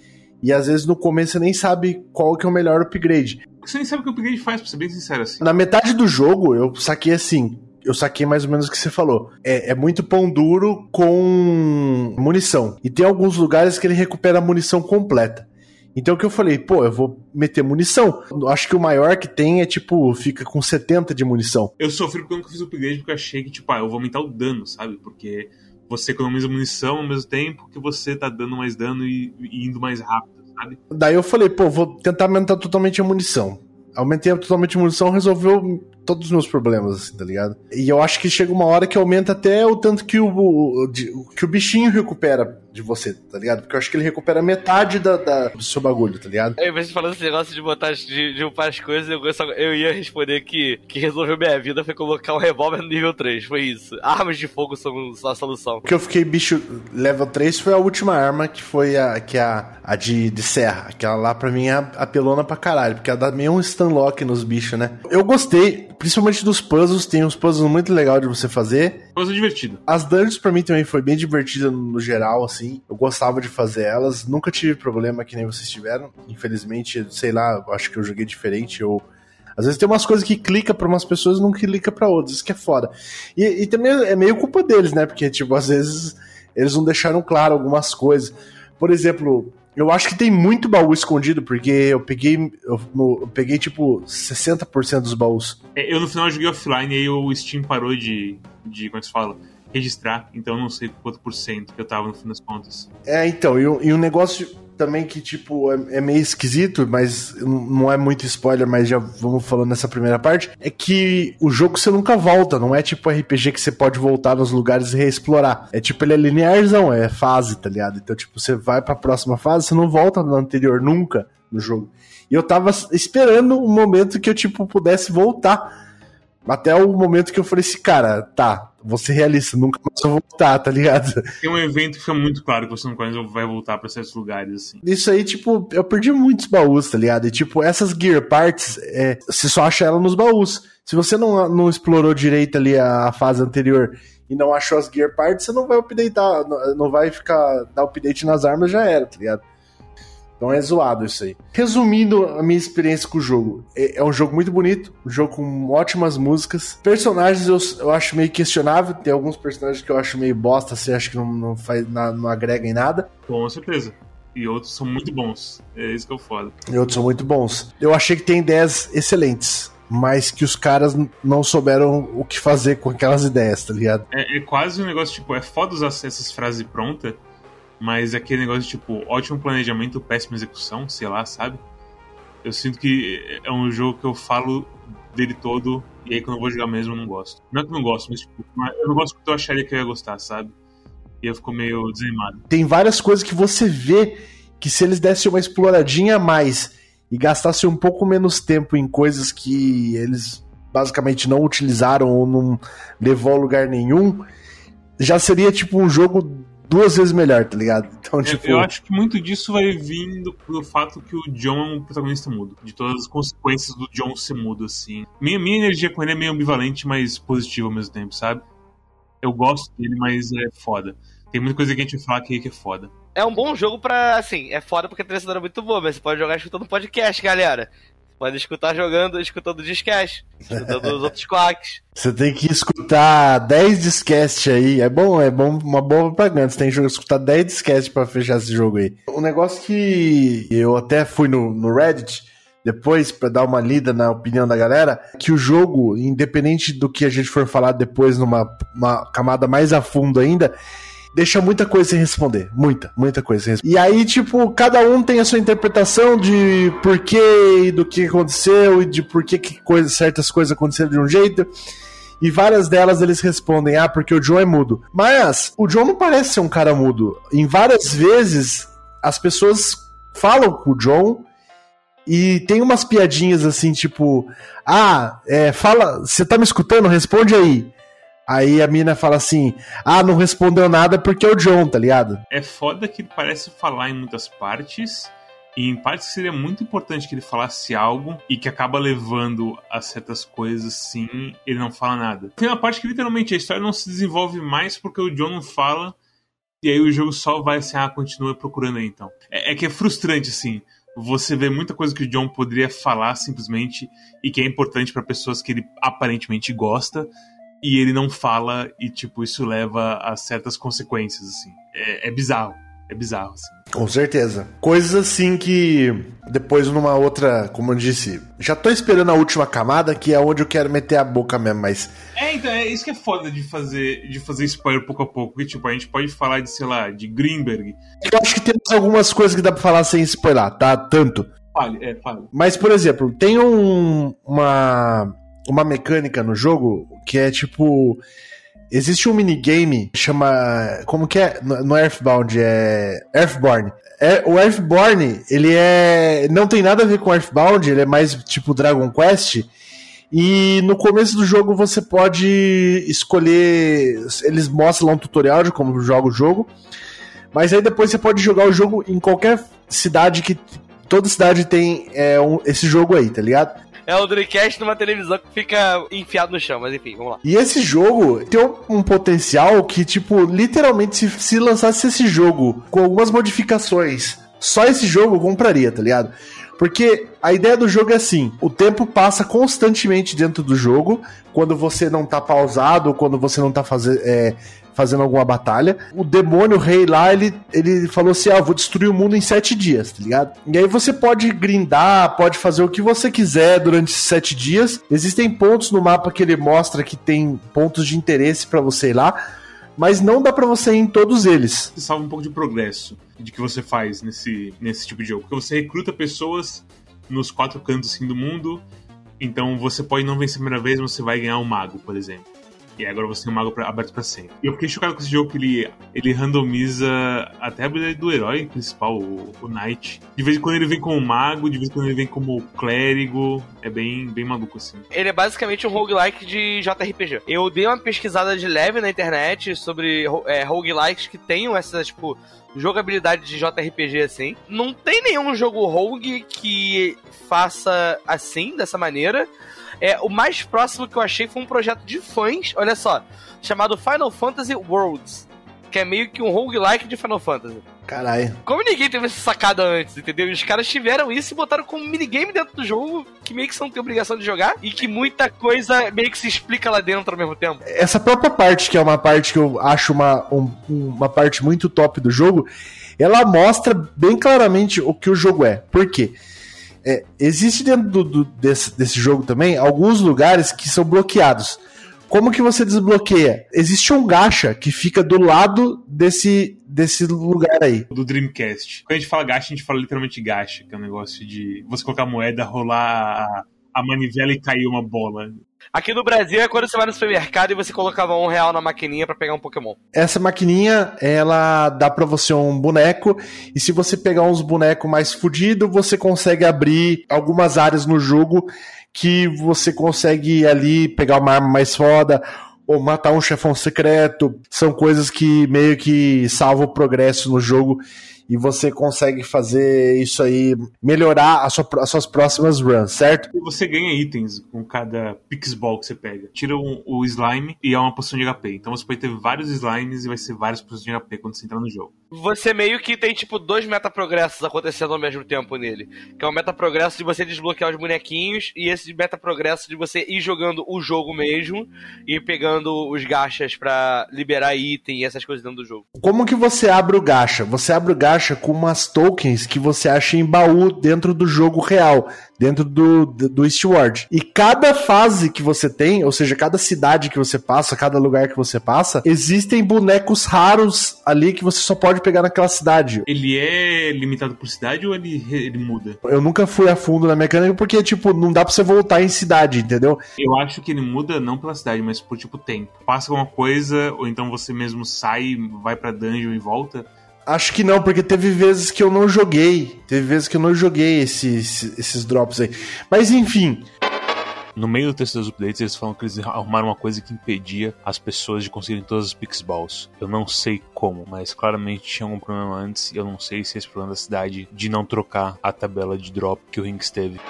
E às vezes no começo você nem sabe qual que é o melhor upgrade. Você nem sabe o que o upgrade faz, pra ser bem sincero assim. Na metade do jogo, eu saquei assim. Eu saquei mais ou menos o que você falou. É, é muito pão duro com munição. E tem alguns lugares que ele recupera a munição completa. Então o que eu falei, pô, eu vou meter munição. Acho que o maior que tem é tipo, fica com 70 de munição. Eu sofri quando eu fiz o upgrade porque eu achei que, tipo, ah, eu vou aumentar o dano, sabe? Porque você economiza munição ao mesmo tempo que você tá dando mais dano e, e indo mais rápido, sabe? Daí eu falei, pô, vou tentar aumentar totalmente a munição. Aumentei totalmente a munição, resolveu todos os meus problemas, assim, tá ligado? E eu acho que chega uma hora que aumenta até o tanto que o, o, que o bichinho recupera de você, tá ligado? Porque eu acho que ele recupera metade da, da do seu bagulho, tá ligado? Aí você falando esse negócio de botar de, de upar as coisas, eu, só, eu ia responder que que resolveu minha vida foi colocar um revólver no nível 3, foi isso. Armas de fogo são a solução. O que eu fiquei bicho level 3 foi a última arma, que foi a, que é a, a de, de serra. Aquela lá pra mim é apelona pra caralho, porque ela dá meio um stunlock nos bichos, né? Eu gostei, principalmente dos puzzles, tem uns puzzles muito legais de você fazer. Puzzle divertido. As dungeons pra mim também foi bem divertida no geral, assim. Eu gostava de fazer elas, nunca tive problema que nem vocês tiveram. Infelizmente, sei lá, acho que eu joguei diferente ou. Às vezes tem umas coisas que clica para umas pessoas e não clica para outras, isso que é foda. E, e também é meio culpa deles, né? Porque, tipo, às vezes eles não deixaram claro algumas coisas. Por exemplo, eu acho que tem muito baú escondido, porque eu peguei, eu, eu peguei tipo 60% dos baús. É, eu no final joguei offline e aí o Steam parou de, de como é se fala? Registrar, então não sei quanto por cento que eu tava no fim das contas. É, então, e, e um negócio também que, tipo, é, é, meio esquisito, mas não é muito spoiler, mas já vamos falando nessa primeira parte, é que o jogo você nunca volta, não é tipo RPG que você pode voltar nos lugares e reexplorar. É tipo, ele é linearzão, é fase, tá ligado? Então, tipo, você vai pra próxima fase, você não volta na anterior nunca no jogo. E eu tava esperando um momento que eu, tipo, pudesse voltar até o momento que eu falei assim, cara, tá, vou ser realista, nunca mais vou voltar, tá ligado? Tem um evento que fica muito claro que você não vai voltar pra certos lugares, assim. Isso aí, tipo, eu perdi muitos baús, tá ligado? E, tipo, essas gear parts, é, você só acha ela nos baús. Se você não, não explorou direito ali a, a fase anterior e não achou as gear parts, você não vai updatear, não vai ficar dar update nas armas, já era, tá ligado? Então é zoado isso aí. Resumindo a minha experiência com o jogo, é, é um jogo muito bonito, um jogo com ótimas músicas. Personagens eu, eu acho meio questionável, tem alguns personagens que eu acho meio bosta, você acha que não, não, faz, não, não agrega em nada. Com certeza. E outros são muito bons. É isso que eu falo. E outros são muito bons. Eu achei que tem ideias excelentes mas que os caras não souberam o que fazer com aquelas ideias, tá ligado? É, é quase um negócio, tipo, é foda usar essas frases prontas, mas é aquele negócio, tipo, ótimo planejamento, péssima execução, sei lá, sabe? Eu sinto que é um jogo que eu falo dele todo, e aí quando eu vou jogar mesmo eu não gosto. Não é que eu não gosto, mas tipo, eu não gosto porque eu acharia que eu ia gostar, sabe? E eu fico meio desanimado. Tem várias coisas que você vê que se eles dessem uma exploradinha a mais e gastassem um pouco menos tempo em coisas que eles basicamente não utilizaram ou não levou a lugar nenhum, já seria tipo um jogo duas vezes melhor, tá ligado? Então, tipo... Eu acho que muito disso vai vindo pelo fato que o John é um protagonista mudo. De todas as consequências do John ser mudo, assim. Minha, minha energia com ele é meio ambivalente, mas positiva ao mesmo tempo, sabe? Eu gosto dele, mas é foda. Tem muita coisa que a gente vai falar aqui que é foda. É um bom jogo pra, assim, é foda porque a trilha sonora é muito boa, mas você pode jogar escutando podcast, galera. Pode escutar jogando, escutando discast, escutando os outros quacks. Você tem que escutar 10 discast aí. É bom, é bom, uma boa propaganda. Você tem que escutar 10 discast pra fechar esse jogo aí. Um negócio que eu até fui no, no Reddit depois para dar uma lida na opinião da galera, que o jogo, independente do que a gente for falar depois numa camada mais a fundo ainda, deixa muita coisa sem responder. Muita, muita coisa sem responder. E aí, tipo, cada um tem a sua interpretação de porquê e do que aconteceu e de por que, que coisa, certas coisas aconteceram de um jeito. E várias delas eles respondem, ah, porque o John é mudo. Mas o John não parece ser um cara mudo. Em várias vezes, as pessoas falam com o John e tem umas piadinhas assim, tipo, ah, é, fala, você tá me escutando? Responde aí. Aí a mina fala assim: Ah, não respondeu nada porque é o John, tá ligado? É foda que ele parece falar em muitas partes. E em partes seria muito importante que ele falasse algo e que acaba levando a certas coisas sim, ele não fala nada. Tem uma parte que literalmente a história não se desenvolve mais porque o John não fala. E aí o jogo só vai assim, ah, continua procurando aí então. É, é que é frustrante, assim você vê muita coisa que o John poderia falar simplesmente e que é importante para pessoas que ele aparentemente gosta e ele não fala e, tipo, isso leva a certas consequências, assim. É, é bizarro. É bizarro, assim. Com certeza. Coisas assim que depois numa outra, como eu disse, já tô esperando a última camada, que é onde eu quero meter a boca mesmo, mas. É, então, é isso que é foda de fazer, de fazer spoiler pouco a pouco. Que, tipo, a gente pode falar de, sei lá, de Greenberg. Eu acho que tem algumas coisas que dá pra falar sem spoiler, tá? Tanto. Fale, é, fale. Mas, por exemplo, tem um, uma uma mecânica no jogo que é tipo. Existe um minigame chama. Como que é? No Earthbound, é. Earthborn. É, o Earthborn, ele é. Não tem nada a ver com Earthbound, ele é mais tipo Dragon Quest. E no começo do jogo você pode escolher. Eles mostram lá um tutorial de como joga o jogo. Mas aí depois você pode jogar o jogo em qualquer cidade que. Toda cidade tem é, um, esse jogo aí, tá ligado? É o Dreamcast numa televisão que fica enfiado no chão, mas enfim, vamos lá. E esse jogo tem um potencial que, tipo, literalmente, se, se lançasse esse jogo com algumas modificações, só esse jogo eu compraria, tá ligado? Porque a ideia do jogo é assim: o tempo passa constantemente dentro do jogo, quando você não tá pausado, quando você não tá fazendo. É, fazendo alguma batalha. O demônio o rei lá, ele, ele falou assim: Ah, vou destruir o mundo em sete dias, tá ligado? E aí você pode grindar, pode fazer o que você quiser durante esses sete dias. Existem pontos no mapa que ele mostra que tem pontos de interesse para você ir lá. Mas não dá para você ir em todos eles. Você salva um pouco de progresso de que você faz nesse, nesse tipo de jogo. Porque você recruta pessoas nos quatro cantos assim, do mundo. Então você pode não vencer a primeira vez, mas você vai ganhar um mago, por exemplo. E agora você tem um mago pra, aberto pra sempre. E eu fiquei chocado com esse jogo que ele, ele randomiza até a habilidade do herói principal, o, o Knight. De vez em quando ele vem como mago, de vez em quando ele vem como clérigo. É bem, bem maluco, assim. Ele é basicamente um roguelike de JRPG. Eu dei uma pesquisada de leve na internet sobre é, roguelikes que tenham essa, tipo, jogabilidade de JRPG assim. Não tem nenhum jogo rogue que faça assim, dessa maneira. É, o mais próximo que eu achei foi um projeto de fãs, olha só, chamado Final Fantasy Worlds. Que é meio que um roguelike de Final Fantasy. Caralho. Como ninguém teve essa sacada antes, entendeu? Os caras tiveram isso e botaram como minigame dentro do jogo, que meio que você não tem obrigação de jogar, e que muita coisa meio que se explica lá dentro ao mesmo tempo. Essa própria parte, que é uma parte que eu acho uma, um, uma parte muito top do jogo, ela mostra bem claramente o que o jogo é. Por quê? É, existe dentro do, do, desse, desse jogo também alguns lugares que são bloqueados. Como que você desbloqueia? Existe um gacha que fica do lado desse, desse lugar aí. Do Dreamcast. Quando a gente fala gacha, a gente fala literalmente gacha, que é um negócio de você colocar moeda, rolar a, a manivela e cair uma bola. Aqui no Brasil é quando você vai no supermercado e você colocava um real na maquininha para pegar um Pokémon. Essa maquininha, ela dá pra você um boneco, e se você pegar uns bonecos mais fudidos, você consegue abrir algumas áreas no jogo que você consegue ali pegar uma arma mais foda, ou matar um chefão secreto. São coisas que meio que salvam o progresso no jogo e você consegue fazer isso aí, melhorar sua, as suas próximas runs, certo? E você ganha itens com cada Pixball que você pega. Tira um, o slime e é uma poção de HP. Então você pode ter vários slimes e vai ser várias poções de HP quando você entrar no jogo. Você meio que tem, tipo, dois metaprogressos acontecendo ao mesmo tempo nele. Que é o metaprogresso de você desbloquear os bonequinhos e esse metaprogresso de você ir jogando o jogo mesmo e pegando os gachas para liberar item e essas coisas dentro do jogo. Como que você abre o gacha? Você abre o gacha com umas tokens que você acha em baú dentro do jogo real dentro do, do, Eastward. E cada fase que você tem, ou seja, cada cidade que você passa, cada lugar que você passa, existem bonecos raros ali que você só pode pegar naquela cidade. Ele é limitado por cidade ou ele, ele muda? Eu nunca fui a fundo na mecânica porque, tipo, não dá pra você voltar em cidade, entendeu? Eu acho que ele muda não pela cidade, mas por, tipo, tempo. Passa alguma coisa, ou então você mesmo sai, vai pra dungeon e volta Acho que não, porque teve vezes que eu não joguei. Teve vezes que eu não joguei esses, esses drops aí. Mas enfim. No meio do texto dos updates, eles falam que eles arrumaram uma coisa que impedia as pessoas de conseguirem todas as Pixballs. Eu não sei como, mas claramente tinha algum problema antes. E eu não sei se esse problema da cidade de não trocar a tabela de drop que o Rinks teve.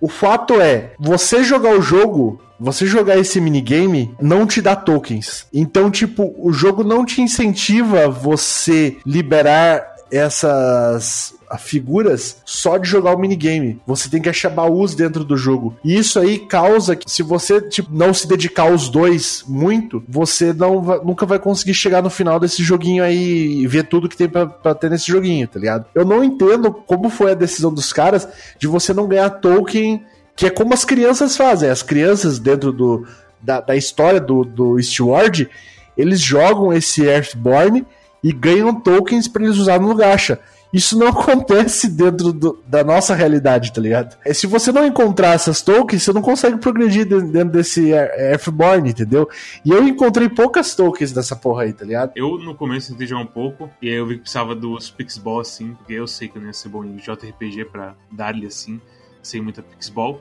O fato é, você jogar o jogo, você jogar esse minigame não te dá tokens. Então, tipo, o jogo não te incentiva você liberar essas figuras só de jogar o minigame. Você tem que achar baús dentro do jogo. E isso aí causa que se você tipo, não se dedicar aos dois muito, você não vai, nunca vai conseguir chegar no final desse joguinho aí e ver tudo que tem para ter nesse joguinho, tá ligado? Eu não entendo como foi a decisão dos caras de você não ganhar token, que é como as crianças fazem. As crianças dentro do, da, da história do, do Steward, eles jogam esse Earthborn e ganham tokens para eles usar no gacha. Isso não acontece dentro do, da nossa realidade, tá ligado? É, se você não encontrar essas tokens, você não consegue progredir dentro desse Earthborn, entendeu? E eu encontrei poucas tokens dessa porra aí, tá ligado? Eu no começo tentei jogar um pouco, e aí eu vi que precisava dos Pixball assim, porque eu sei que eu não ia ser bom em JRPG pra dar-lhe assim, sem muita Pixball.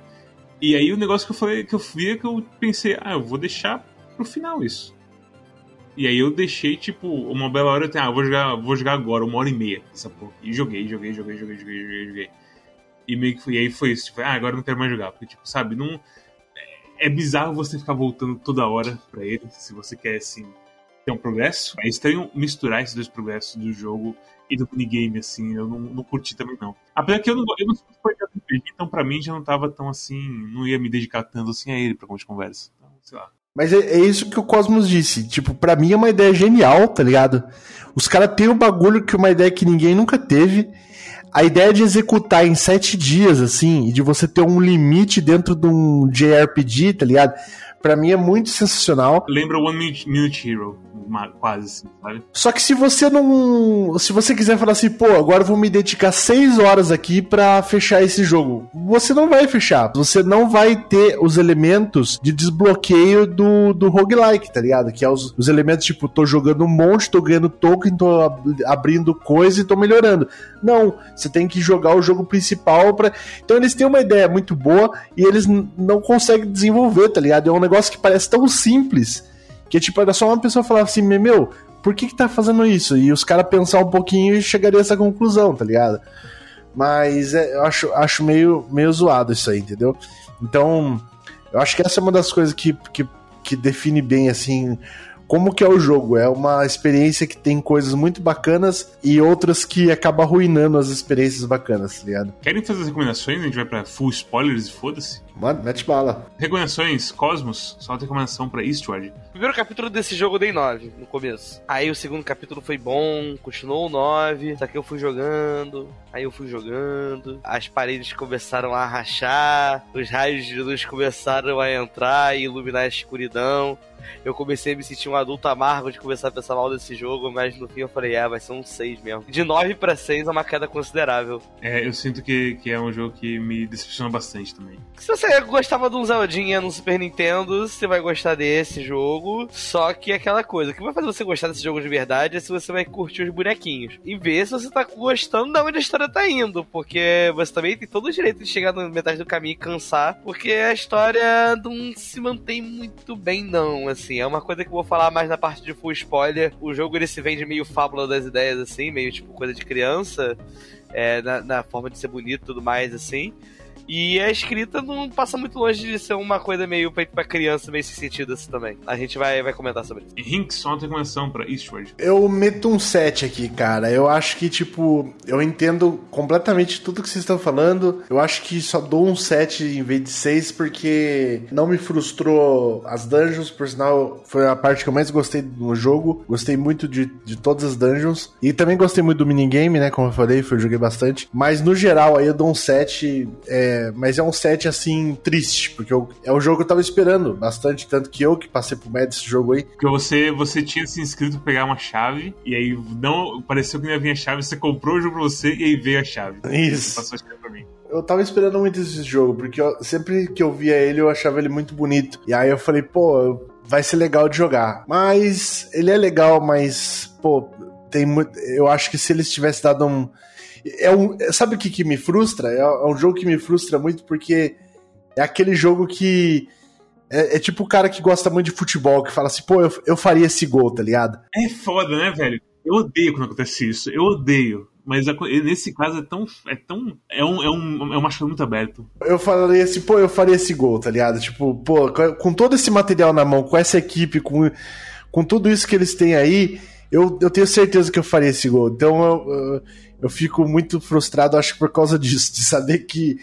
E aí o negócio que eu falei, que eu vi é que eu pensei, ah, eu vou deixar pro final isso. E aí eu deixei, tipo, uma bela hora, ah, vou jogar, vou jogar agora, uma hora e meia, essa porra. E joguei, joguei, joguei, joguei, joguei, joguei, joguei. E meio que e aí foi isso, tipo, ah, agora não quero mais jogar. Porque, tipo, sabe, não. É, bizarro você ficar voltando toda hora pra ele, se você quer, assim, ter um progresso. É estranho misturar esses dois progressos do jogo e do minigame, assim, eu não, não curti também, não. Apesar que eu não, eu não sou então pra mim já não tava tão assim, não ia me dedicar tanto assim a ele pra como de conversa. Então, sei lá. Mas é, é, isso que o Cosmos disse. Tipo, pra mim é uma ideia genial, tá ligado? Os caras têm um bagulho que é uma ideia que ninguém nunca teve. A ideia de executar em sete dias, assim, e de você ter um limite dentro de um JRPG, tá ligado? Pra mim é muito sensacional. Lembra One Minute, Hero quase, assim, sabe? Só que se você não. Se você quiser falar assim, pô, agora eu vou me dedicar seis horas aqui para fechar esse jogo, você não vai fechar. Você não vai ter os elementos de desbloqueio do, do roguelike, tá ligado? Que é os, os elementos tipo, tô jogando um monte, tô ganhando token, tô abrindo coisa e tô melhorando. Não, você tem que jogar o jogo principal para Então eles têm uma ideia muito boa e eles não conseguem desenvolver, tá ligado? É um negócio que parece tão simples que tipo, era só uma pessoa falar assim, meu, por que que tá fazendo isso? E os caras pensar um pouquinho e chegaria a essa conclusão, tá ligado? Mas é, eu acho, acho meio, meio zoado isso aí, entendeu? Então, Eu acho que essa é uma das coisas que, que, que define bem, assim, como que é o jogo. É uma experiência que tem coisas muito bacanas e outras que acaba arruinando as experiências bacanas, tá ligado? Querem fazer as recomendações? A gente vai pra full spoilers e foda-se? Mano, mete bala. Recomendações, Cosmos, só tem recomendação pra Eastward. Primeiro capítulo desse jogo eu dei 9 no começo. Aí o segundo capítulo foi bom, continuou 9. Só que eu fui jogando, aí eu fui jogando. As paredes começaram a rachar, os raios de luz começaram a entrar e iluminar a escuridão eu comecei a me sentir um adulto amargo de começar a pensar mal desse jogo, mas no fim eu falei, é, vai ser um 6 mesmo. De 9 para 6 é uma queda considerável. É, eu sinto que, que é um jogo que me decepciona bastante também. Se você gostava de um Zeldinha no Super Nintendo, você vai gostar desse jogo. Só que é aquela coisa, o que vai fazer você gostar desse jogo de verdade é se você vai curtir os bonequinhos. E ver se você tá gostando de onde a história tá indo. Porque você também tem todo o direito de chegar na metade do caminho e cansar. Porque a história não se mantém muito bem, não assim. É uma coisa que eu vou falar mais na parte de full spoiler. O jogo ele se vende meio fábula das ideias, assim, meio tipo coisa de criança, é, na, na forma de ser bonito e tudo mais, assim. E a escrita não passa muito longe de ser uma coisa meio feita pra criança, meio sem sentido assim também. A gente vai, vai comentar sobre isso. Hinks, só uma recomendação pra Eastward. Eu meto um 7 aqui, cara. Eu acho que, tipo, eu entendo completamente tudo que vocês estão falando. Eu acho que só dou um 7 em vez de 6 porque não me frustrou as dungeons, por sinal, foi a parte que eu mais gostei do jogo. Gostei muito de, de todas as dungeons. E também gostei muito do minigame, né? Como eu falei, foi, eu joguei bastante. Mas no geral, aí eu dou um 7. É, mas é um set assim triste, porque eu, é um jogo que eu tava esperando bastante, tanto que eu que passei por meio desse jogo aí. Porque você, você tinha se inscrito pra pegar uma chave, e aí não pareceu que não ia vir a chave, você comprou o jogo pra você e aí veio a chave. Isso. Passou a chave pra mim eu tava esperando muito esse jogo, porque eu, sempre que eu via ele, eu achava ele muito bonito. E aí eu falei, pô, vai ser legal de jogar. Mas ele é legal, mas, pô, tem muito. Eu acho que se eles tivessem dado um é um, sabe o que, que me frustra? É, é, um jogo que me frustra muito porque é aquele jogo que. É, é, tipo o cara que gosta muito de futebol, que fala assim, pô, eu, eu faria esse gol, tá ligado? É foda, né, velho? Eu odeio quando acontece isso. Eu odeio. Mas nesse caso é tão. É tão. É um, é um, é um machucado muito aberto. Eu falaria assim, pô, eu faria esse gol, tá ligado? Tipo, pô, com todo esse material na mão, com essa equipe, com, com tudo isso que eles têm aí, eu, eu tenho certeza que eu faria esse gol. Então eu, eu fico muito frustrado, acho que por causa disso, de saber que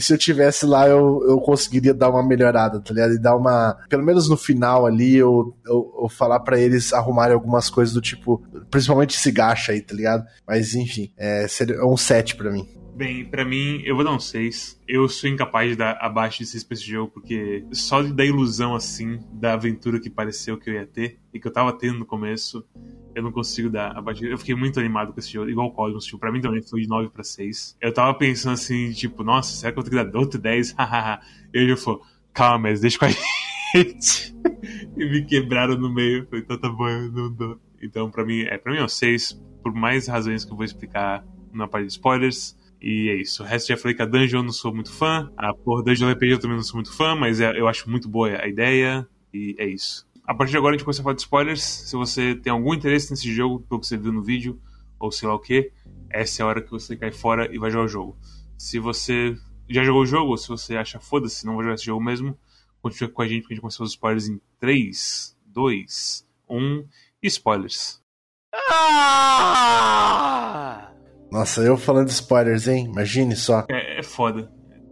se eu tivesse lá, eu, eu conseguiria dar uma melhorada, tá ligado? E dar uma. Pelo menos no final ali, eu, eu, eu falar para eles arrumarem algumas coisas do tipo. Principalmente esse gacha aí, tá ligado? Mas enfim, é, seria um 7 para mim. Bem, para mim, eu vou dar um 6. Eu sou incapaz de dar abaixo de 6 pra esse jogo, porque só da ilusão, assim, da aventura que pareceu que eu ia ter, e que eu tava tendo no começo, eu não consigo dar abaixo. Eu fiquei muito animado com esse jogo, igual o Cosmos, tipo, pra mim também foi de 9 pra 6. Eu tava pensando assim, tipo, nossa, será que eu vou ter que dar outro 10? Hahaha. e ele falou, calma, mas deixa com a gente. e me quebraram no meio. Falei, então tá bom, eu não dou. Então, pra mim, é, pra mim é um 6, por mais razões que eu vou explicar na parte de spoilers. E é isso. O resto já falei que a Dungeon eu não sou muito fã. A porra Dungeon RPG eu também não sou muito fã, mas é, eu acho muito boa a ideia. E é isso a partir de agora a gente começa a falar de spoilers. Se você tem algum interesse nesse jogo, pelo que você viu no vídeo, ou sei lá o que, essa é a hora que você cai fora e vai jogar o jogo. Se você já jogou o jogo, ou se você acha foda-se, não vai jogar esse jogo mesmo, continue com a gente, porque a gente começa os spoilers em 3, 2, 1 e spoilers. Ah! Nossa, eu falando spoilers, hein? Imagine só. É, é foda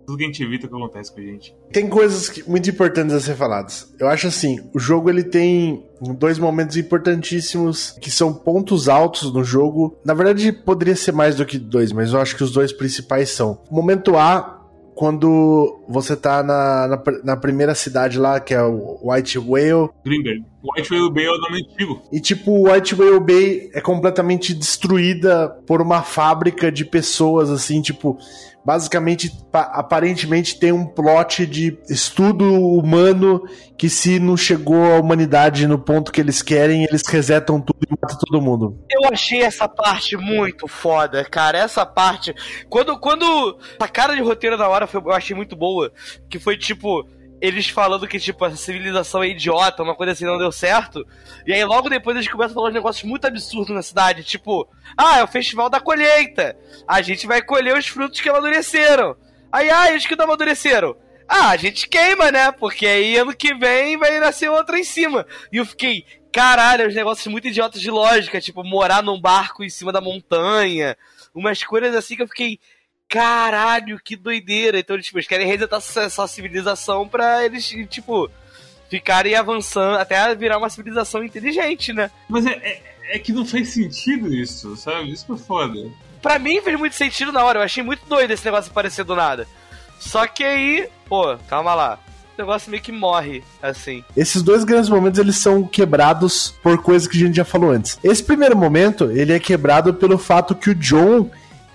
tudo que a gente evita que acontece com a gente. Tem coisas que, muito importantes a ser faladas. Eu acho assim, o jogo ele tem dois momentos importantíssimos que são pontos altos no jogo. Na verdade, poderia ser mais do que dois, mas eu acho que os dois principais são. Momento A, quando você tá na, na, na, primeira cidade lá, que é o White Whale. Greenberg. White Whale Bay é o nome antigo. E tipo, White Whale Bay é completamente destruída por uma fábrica de pessoas, assim, tipo, basicamente, aparentemente tem um plot de estudo humano que se não chegou a humanidade no ponto que eles querem, eles resetam tudo e matam todo mundo. Eu achei essa parte muito foda, cara. Essa parte. Quando. quando a cara de roteiro da hora foi, eu achei muito boa. Que foi tipo eles falando que, tipo, a civilização é idiota, uma coisa assim não deu certo. E aí logo depois eles começam a falar uns negócios muito absurdos na cidade, tipo, ah, é o festival da colheita. A gente vai colher os frutos que amadureceram. Aí, ah, os que não amadureceram. ah, a gente queima, né? Porque aí ano que vem vai nascer outra em cima. E eu fiquei, caralho, os negócios muito idiotas de lógica, tipo, morar num barco em cima da montanha, umas coisas assim que eu fiquei, caralho, que doideira. Então, tipo, eles querem resetar essa civilização pra eles, tipo, ficarem avançando até virar uma civilização inteligente, né? Mas é, é, é que não faz sentido isso, sabe? Isso que é foda. Pra mim fez muito sentido na hora, eu achei muito doido esse negócio aparecer do nada. Só que aí, pô, calma lá. O negócio meio que morre, assim. Esses dois grandes momentos, eles são quebrados por coisas que a gente já falou antes. Esse primeiro momento, ele é quebrado pelo fato que o John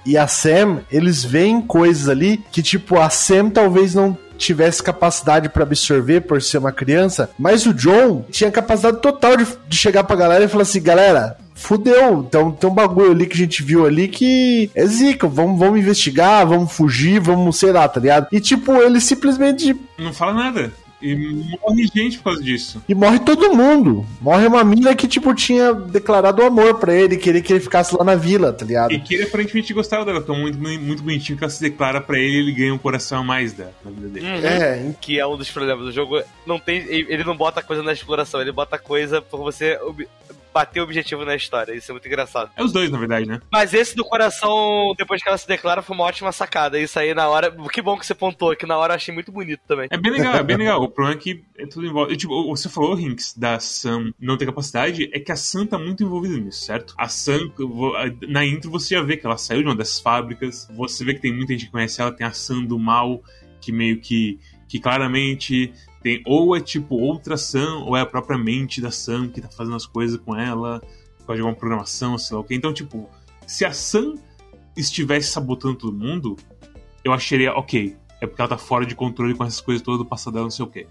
e a Sam, eles veem coisas ali que, tipo, a Sam talvez não tivesse capacidade para absorver por ser uma criança, mas o John tinha capacidade total de, de chegar pra galera e falar assim, galera, fudeu. Então tem um bagulho ali que a gente viu ali que é zica. Vamos, vamos investigar, vamos fugir, vamos, sei lá, tá ligado? E tipo, ele simplesmente. Não fala nada. E morre gente por causa disso. E morre todo mundo. Morre uma mina que, tipo, tinha declarado amor pra ele, queria que ele ficasse lá na vila, tá ligado? E que ele aparentemente gostava dela, tão muito, muito bonitinho que ela se declara pra ele e ele ganha um coração a mais da, da vida dele. Uhum. É, que é um dos problemas do jogo. Não tem, ele não bota coisa na exploração, ele bota coisa por você bater o objetivo na história. Isso é muito engraçado. É os dois, na verdade, né? Mas esse do coração, depois que ela se declara, foi uma ótima sacada. Isso aí na hora. Que bom que você pontou, que na hora eu achei muito bonito também. É bem legal, é bem legal. O problema é que é tudo envolve. Tipo, você falou, Rinks, da Sam não ter capacidade, é que a Sam tá muito envolvida nisso, certo? A Sam, na intro você já vê que ela saiu de uma dessas fábricas. Você vê que tem muita gente que conhece ela, tem a Sam do mal, que meio que. que claramente tem, ou é tipo outra Sam, ou é a própria mente da Sam que tá fazendo as coisas com ela, pode uma programação, sei lá o que. Então, tipo, se a Sam estivesse sabotando todo mundo, eu acharia, ok, é porque ela tá fora de controle com essas coisas todas do passado dela, não sei o que.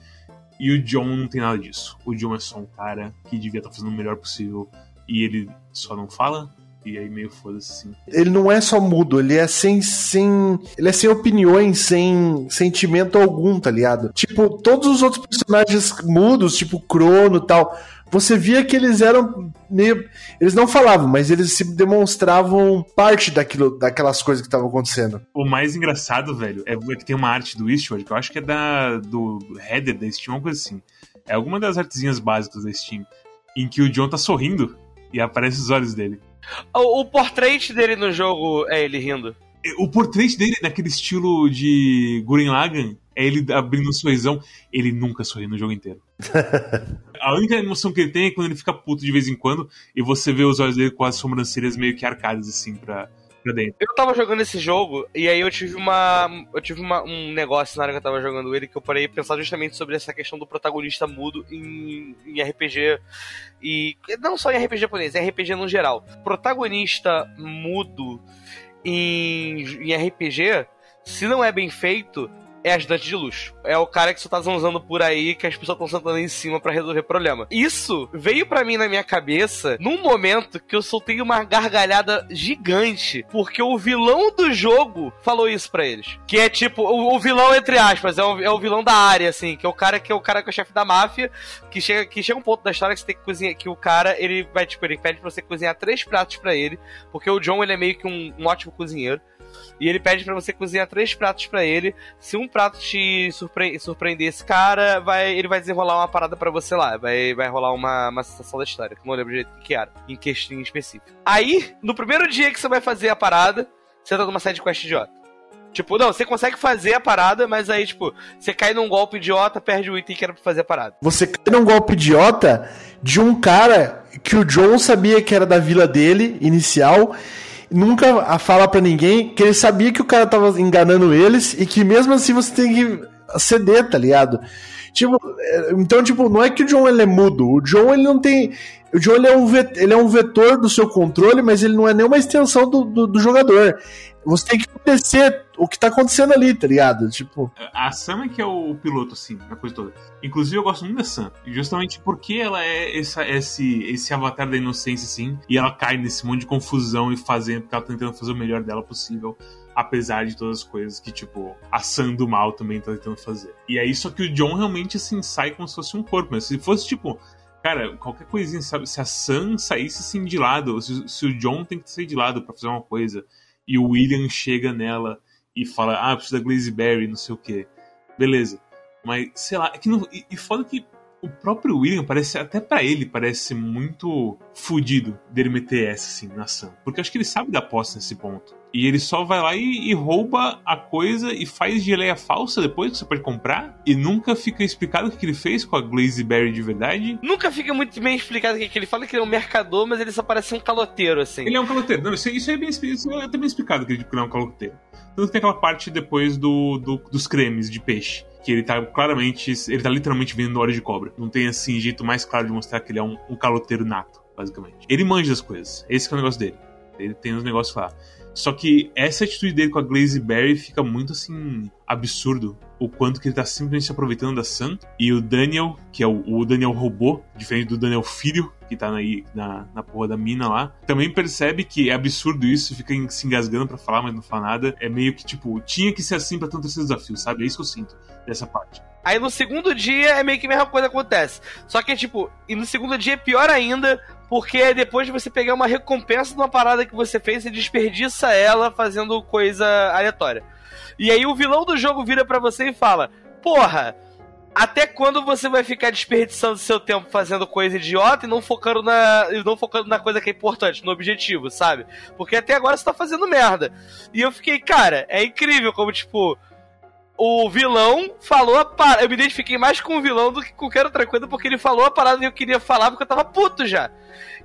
E o John não tem nada disso. O John é só um cara que devia estar tá fazendo o melhor possível e ele só não fala, e aí meio foda-se assim. Ele não é só mudo, ele é sem, sem. Ele é sem opiniões, sem sentimento algum, tá ligado? Tipo, todos os outros personagens mudos, tipo Crono e tal. Você via que eles eram meio. Eles não falavam, mas eles se demonstravam parte daquilo, daquelas coisas que estavam acontecendo. O mais engraçado, velho, é que tem uma arte do Eastward, que eu acho que é da do header da Steam, uma coisa assim. É alguma das artezinhas básicas da Steam, em que o John tá sorrindo e aparece os olhos dele. O, o portrait dele no jogo é ele rindo. O portrait dele, naquele estilo de Guren Lagan, é ele abrindo um sorrisão. Ele nunca sorri no jogo inteiro. a única emoção que ele tem é quando ele fica puto de vez em quando e você vê os olhos dele com as sobrancelhas meio que arcadas, assim, pra, pra dentro. Eu tava jogando esse jogo e aí eu tive uma. Eu tive uma, um negócio na hora que eu tava jogando ele que eu parei a pensar justamente sobre essa questão do protagonista mudo em, em RPG e não só em RPG japonês, em RPG no geral. Protagonista mudo em, em RPG, se não é bem feito, é ajudante de luxo. É o cara que só tá zanzando por aí que as pessoas estão sentando em cima para resolver problema. Isso veio para mim na minha cabeça num momento que eu soltei uma gargalhada gigante, porque o vilão do jogo falou isso para eles. Que é tipo, o, o vilão, entre aspas, é o, é o, vilão da área, assim, que é o cara que é o cara que é o chefe da máfia, que chega, que chega um ponto da história que você tem que cozinhar, que o cara, ele vai, tipo, ele pede pra você cozinhar três pratos para ele, porque o John, ele é meio que um, um ótimo cozinheiro. E ele pede para você cozinhar três pratos para ele. Se um prato te surpre surpreender esse cara, vai, ele vai desenrolar uma parada para você lá. Vai, vai rolar uma, uma sensação da história, que não lembro direito o que era, em questão específico. Aí, no primeiro dia que você vai fazer a parada, você tá numa side quest idiota. Tipo, não, você consegue fazer a parada, mas aí, tipo, você cai num golpe idiota, perde o item que era pra fazer a parada. Você cai num golpe idiota de um cara que o John sabia que era da vila dele, inicial, nunca fala para ninguém que ele sabia que o cara tava enganando eles e que mesmo assim você tem que ceder, tá ligado? Tipo, é, então, tipo, não é que o John ele é mudo. O John ele não tem. O John ele é, um vet, ele é um vetor do seu controle, mas ele não é nenhuma extensão do, do, do jogador. Você tem que acontecer o que tá acontecendo ali, tá ligado? Tipo. A Sam é que é o piloto, assim, na coisa toda. Inclusive, eu gosto muito da Sam. Justamente porque ela é essa, esse, esse avatar da inocência, assim, e ela cai nesse monte de confusão e fazendo, porque ela tá tentando fazer o melhor dela possível. Apesar de todas as coisas que, tipo, a Sam do mal também tá tentando fazer. E aí, só que o John realmente, assim, sai como se fosse um corpo. Mas se fosse, tipo, cara, qualquer coisinha, sabe? Se a Sam saísse assim de lado, se, se o John tem que sair de lado para fazer uma coisa, e o William chega nela e fala, ah, preciso da Glaze Berry, não sei o quê. beleza. Mas, sei lá, é que não, e, e foda que o próprio William parece, até para ele, parece muito fudido dele meter essa assim na ação. Porque acho que ele sabe da aposta nesse ponto. E ele só vai lá e, e, rouba a coisa e faz geleia falsa depois que você pode comprar. E nunca fica explicado o que, que ele fez com a Glaze Berry de verdade. Nunca fica muito bem explicado o que, que ele fala, que ele é um mercador, mas ele só parece um caloteiro, assim. Ele é um caloteiro. Não, isso, isso é bem, isso é até bem explicado que ele é um caloteiro. Tanto que tem aquela parte depois do, do, dos cremes de peixe que ele tá claramente, ele tá literalmente vendendo óleo de cobra. Não tem assim jeito mais claro de mostrar que ele é um, um caloteiro nato, basicamente. Ele manja das coisas. Esse é o negócio dele. Ele tem os negócios lá. Só que essa atitude dele com a Glaze Berry fica muito assim absurdo. O quanto que ele tá simplesmente se aproveitando da Sam. E o Daniel, que é o, o Daniel robô, diferente do Daniel filho, que tá aí na, na porra da mina lá, também percebe que é absurdo isso, fica se engasgando para falar, mas não fala nada. É meio que tipo, tinha que ser assim pra tanto esse desafio, sabe? É isso que eu sinto dessa parte. Aí no segundo dia é meio que a mesma coisa acontece. Só que, tipo, e no segundo dia é pior ainda, porque depois de você pegar uma recompensa de uma parada que você fez, você desperdiça ela fazendo coisa aleatória. E aí o vilão do jogo vira para você e fala: Porra, até quando você vai ficar desperdiçando seu tempo fazendo coisa idiota e não focando na, e não focando na coisa que é importante, no objetivo, sabe? Porque até agora você tá fazendo merda. E eu fiquei, cara, é incrível como, tipo, o vilão falou a parada. Eu me identifiquei mais com o vilão do que com qualquer outra coisa, porque ele falou a parada que eu queria falar, porque eu tava puto já.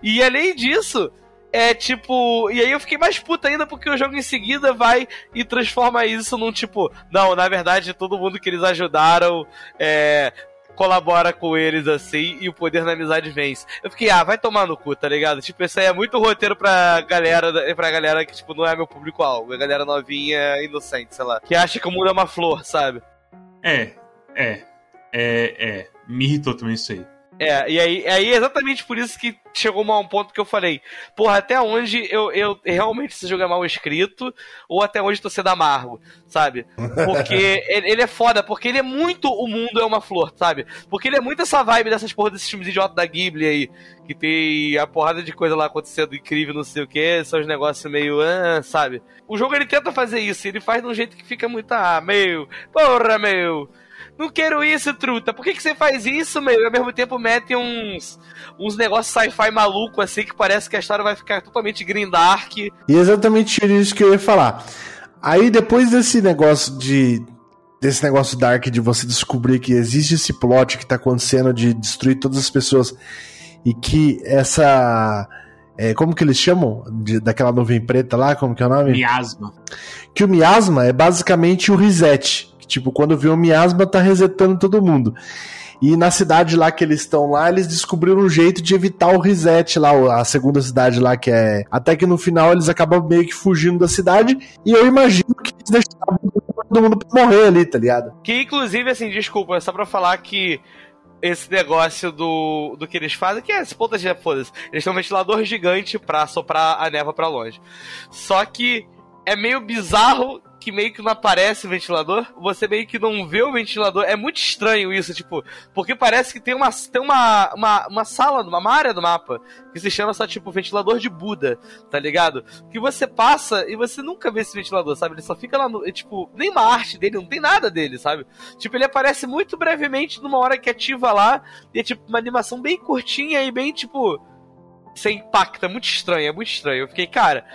E além disso, é tipo. E aí eu fiquei mais puto ainda porque o jogo em seguida vai e transforma isso num tipo. Não, na verdade, todo mundo que eles ajudaram é, colabora com eles assim e o poder na amizade vence. Eu fiquei, ah, vai tomar no cu, tá ligado? Tipo, isso aí é muito roteiro pra galera, pra galera que, tipo, não é meu público-alvo. A galera novinha, inocente, sei lá. Que acha que o mundo é uma flor, sabe? É, é. É, é. Me irritou também isso aí. É, e aí, aí é exatamente por isso que chegou a um ponto que eu falei, porra, até onde eu, eu realmente esse jogo é mal escrito, ou até onde tô sendo amargo, sabe? Porque ele, ele, é foda, porque ele é muito o mundo é uma flor, sabe? Porque ele é muito essa vibe dessas porra desses filmes idiotas da Ghibli aí, que tem a porrada de coisa lá acontecendo incrível, não sei o que, são os negócios meio, ah, sabe? O jogo ele tenta fazer isso, ele faz de um jeito que fica muito, ah, meu, porra, meu não quero isso, truta. Por que, que você faz isso, meu? E ao mesmo tempo mete uns, uns negócios sci-fi maluco assim que parece que a história vai ficar totalmente green dark. E exatamente isso que eu ia falar. Aí depois desse negócio de desse negócio dark de você descobrir que existe esse plot que tá acontecendo de destruir todas as pessoas e que essa é, como que eles chamam? De, daquela nuvem preta lá, como que é o nome? Miasma. Que o miasma é basicamente o reset. Tipo, quando viu o miasma, tá resetando todo mundo. E na cidade lá que eles estão lá, eles descobriram um jeito de evitar o reset lá, a segunda cidade lá que é. Até que no final eles acabam meio que fugindo da cidade. E eu imagino que eles deixaram todo mundo pra morrer ali, tá ligado? Que inclusive, assim, desculpa, só pra falar que esse negócio do, do que eles fazem, que é esse ponto de foda-se. Eles têm um ventilador gigante pra soprar a neva pra longe. Só que é meio bizarro que meio que não aparece o ventilador, você meio que não vê o ventilador. É muito estranho isso, tipo, porque parece que tem uma, tem uma, uma, uma sala, uma área do mapa que se chama só, tipo, ventilador de Buda, tá ligado? Que você passa e você nunca vê esse ventilador, sabe? Ele só fica lá no. Tipo, nem uma arte dele, não tem nada dele, sabe? Tipo, ele aparece muito brevemente numa hora que ativa lá, e é tipo uma animação bem curtinha e bem, tipo sem impacto, é muito estranho, é muito estranho. Eu fiquei, cara,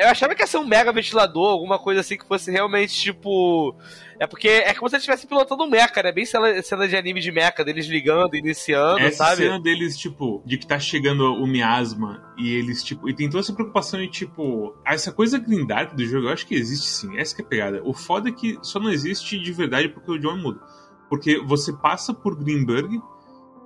eu achava que ia ser um mega ventilador, alguma coisa assim que fosse realmente tipo. É porque é como se eles estivessem pilotando um mecha, né? Bem cena, cena de anime de mecha, deles ligando, iniciando, essa sabe? cena deles, tipo, de que tá chegando o miasma e eles, tipo. E tem toda essa preocupação em, tipo. Essa coisa Green Dark do jogo, eu acho que existe sim. Essa que é a pegada. O foda é que só não existe de verdade porque o John muda. Porque você passa por Greenberg,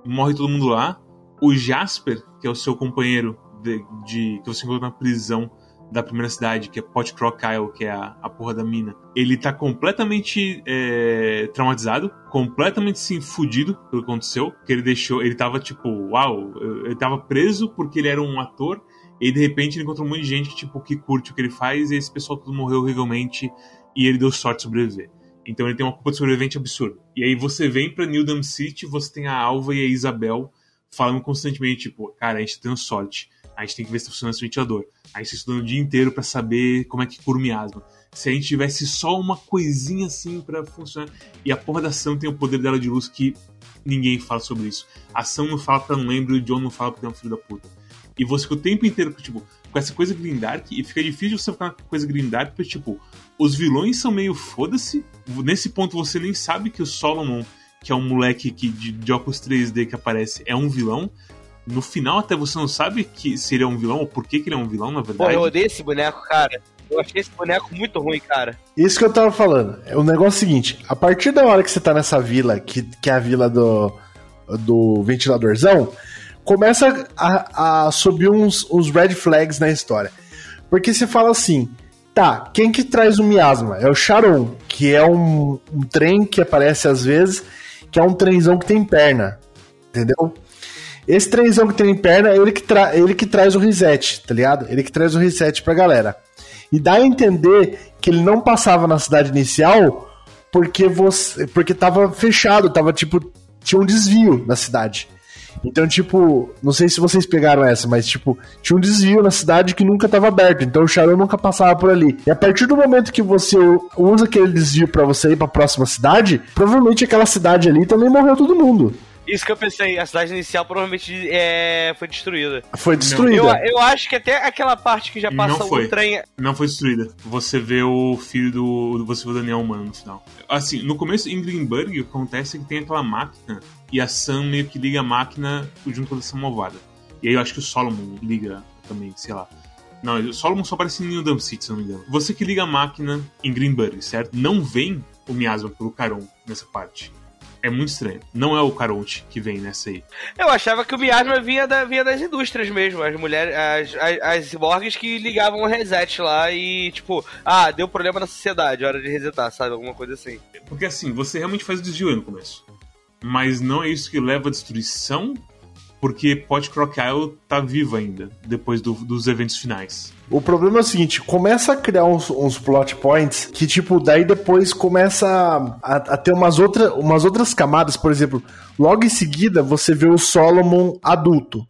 morre todo mundo lá, o Jasper, que é o seu companheiro de, de que você encontrou na prisão da primeira cidade, que é Pot Crocodile, que é a, a porra da mina, ele tá completamente é, traumatizado, completamente sim fudido pelo que aconteceu, que ele deixou, ele tava tipo, uau, ele tava preso porque ele era um ator, e de repente ele encontrou um monte de gente tipo, que curte o que ele faz, e esse pessoal tudo morreu horrivelmente, e ele deu sorte de sobreviver. Então ele tem uma culpa de sobrevivente absurda. E aí você vem pra New Dam City, você tem a Alva e a Isabel, falando constantemente, tipo, cara, a gente tá tendo sorte. A gente tem que ver se tá funcionando esse ventilador. Aí você estuda o dia inteiro para saber como é que cura o miasma. Se a gente tivesse só uma coisinha assim para funcionar. E a porra da Sam tem o poder dela de luz que ninguém fala sobre isso. A Sam não fala porque ela não lembra e o John não fala porque é um filho da puta. E você fica o tempo inteiro, tipo, com essa coisa Green Dark, e fica difícil você ficar com coisa Green Dark, porque, tipo, os vilões são meio foda-se. Nesse ponto você nem sabe que o Solomon, que é um moleque que, de, de óculos 3D que aparece, é um vilão. No final, até você não sabe que se ele é um vilão ou por que, que ele é um vilão, na verdade. Pô, eu odeio esse boneco, cara. Eu achei esse boneco muito ruim, cara. Isso que eu tava falando. O negócio é o seguinte: a partir da hora que você tá nessa vila, que, que é a vila do, do ventiladorzão, começa a, a subir uns, uns red flags na história. Porque você fala assim, tá, quem que traz o miasma? É o Charon, que é um, um trem que aparece às vezes, que é um trenzão que tem perna, entendeu? Esse trenzão que tem perna, é ele que, tra ele que traz o reset, tá ligado? Ele que traz o reset pra galera. E dá a entender que ele não passava na cidade inicial porque você porque tava fechado, tava tipo tinha um desvio na cidade. Então, tipo, não sei se vocês pegaram essa, mas, tipo, tinha um desvio na cidade que nunca estava aberto. Então o Charon nunca passava por ali. E a partir do momento que você usa aquele desvio para você ir para a próxima cidade, provavelmente aquela cidade ali também morreu todo mundo. Isso que eu pensei, a cidade inicial provavelmente é, foi destruída. Foi destruída. Eu, eu, acho que até aquela parte que já passa o trem. Não foi destruída. Você vê o filho do. Você vê o Daniel Humano no final. Assim, no começo em Greenberg, o que acontece é que tem aquela máquina e a Sam meio que liga a máquina junto com a Sam Movada. E aí eu acho que o Solomon liga também, sei lá. Não, o Solomon só aparece em New Dump City, se não me engano. Você que liga a máquina em Greenberg, certo? Não vem o Miasma pelo Caron nessa parte. É muito estranho. Não é o Caronte que vem nessa aí. Eu achava que o miasma vinha, da, vinha das indústrias mesmo. As mulheres, as, as, as ciborgues que ligavam o reset lá e, tipo, ah, deu problema na sociedade, hora de resetar, sabe? Alguma coisa assim. Porque assim, você realmente faz o desvio no começo. Mas não é isso que leva à destruição porque Pot Crocodile tá vivo ainda, depois do, dos eventos finais. O problema é o seguinte, começa a criar uns, uns plot points que, tipo, daí depois começa a, a, ter umas, outra, umas outras camadas, por exemplo, logo em seguida você vê o Solomon adulto,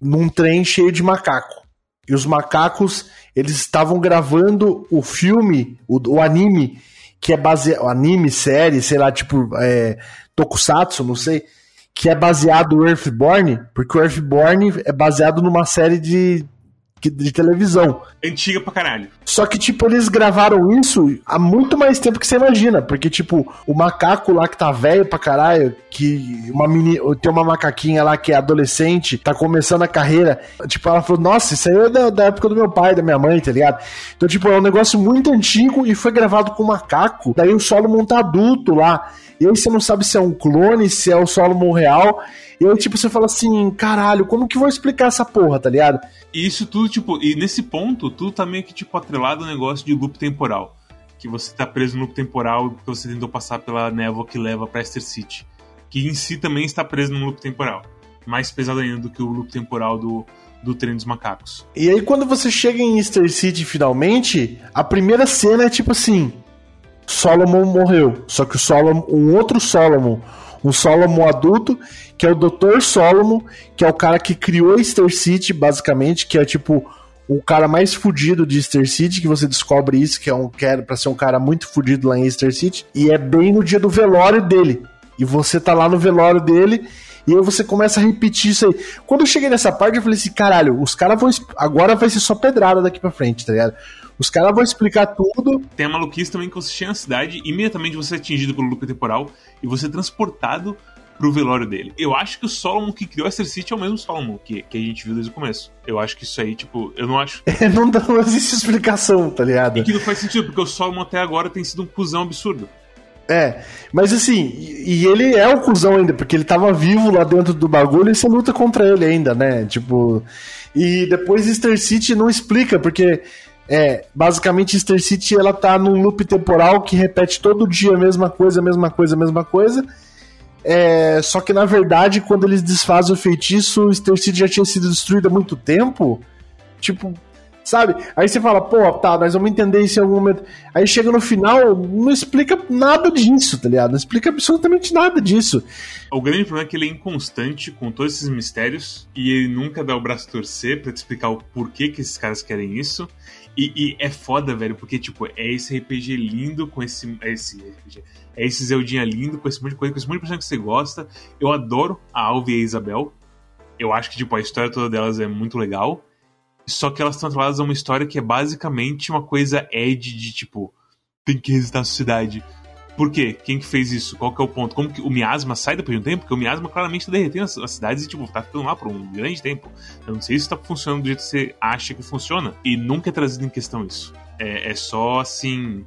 num trem cheio de macaco. E os macacos, eles estavam gravando o filme, o, o anime, que é baseado, anime, série, sei lá, tipo, é, tokusatsu, não sei, que é baseado no Earthborn, porque o Earthborn é baseado numa série de, de televisão. Antiga pra caralho. Só que, tipo, eles gravaram isso há muito mais tempo que você imagina. Porque, tipo, o macaco lá que tá velho pra caralho, que uma meni, tem uma macaquinha lá que é adolescente, tá começando a carreira. Tipo, ela falou, nossa, isso aí é da, da época do meu pai, da minha mãe, tá ligado? Então, tipo, é um negócio muito antigo e foi gravado com macaco. Daí o Solomon tá adulto lá. E aí você não sabe se é um clone, se é o Solomon real. E aí, tipo, você fala assim, caralho, como que vou explicar essa porra, tá ligado? E isso tudo, tipo, e nesse ponto, tudo tá meio que, tipo, atrelado ao negócio de loop temporal. Que você tá preso no loop temporal porque você tentou passar pela névoa que leva pra Esther City. Que em si também está preso no loop temporal. Mais pesado ainda do que o loop temporal do, do trem dos macacos. E aí, quando você chega em Easter City finalmente, a primeira cena é tipo assim: Solomon morreu. Só que o Solomon, um outro Solomon, um Solomon adulto, que é o Dr. Solomon, que é o cara que criou Easter City, basicamente, que é tipo o cara mais fudido de Easter City, que você descobre isso, que é um que pra ser um cara muito fudido lá em Easter City, e é bem no dia do velório dele. E você tá lá no velório dele e aí você começa a repetir isso aí. Quando eu cheguei nessa parte, eu falei assim, caralho, os caras vão. Agora vai ser só pedrada daqui pra frente, tá ligado? Os caras vão explicar tudo. Tem a maluquice também que você chega na cidade, imediatamente você é atingido pelo loop temporal e você é transportado pro velório dele. Eu acho que o Solomon que criou Esther City é o mesmo Solomon que, que a gente viu desde o começo. Eu acho que isso aí, tipo, eu não acho. não, não existe explicação, tá ligado? E que não faz sentido, porque o Solomon até agora tem sido um cuzão absurdo. É, mas assim, e, ele é um cuzão ainda, porque ele tava vivo lá dentro do bagulho e você luta contra ele ainda, né? Tipo. E depois Easter City não explica, porque é, basicamente Star City ela tá num loop temporal que repete todo dia a mesma coisa, a mesma coisa, a mesma coisa. É, só que na verdade, quando eles desfazem o feitiço, Star City já tinha sido destruído há muito tempo. Tipo, sabe? Aí você fala, pô, tá, nós vamos entender isso em algum momento. Aí chega no final, não explica nada disso, tá ligado? Não explica absolutamente nada disso. O grande problema é que ele é inconstante com todos esses mistérios e ele nunca dá o braço a torcer pra te explicar o porquê que esses caras querem isso. E, e, é foda, velho, porque, tipo, é esse RPG lindo com esse. É esse RPG. É esse Zeldinha lindo com esse monte de coisa, com esse monte de personagem que você gosta. Eu adoro a Alve e a Isabel. Eu acho que, tipo, a história toda delas é muito legal. Só que elas estão atreladas a uma história que é basicamente uma coisa Ed de tipo, tem que resistir à sociedade. Por quê? Quem que fez isso? Qual que é o ponto? Como que o miasma sai depois de um tempo? Porque o miasma claramente tá derretendo as, cidades e, tipo, tá ficando lá por um grande tempo. Eu não sei se tá funcionando do jeito que você acha que funciona. E nunca é trazido em questão isso. É, é só assim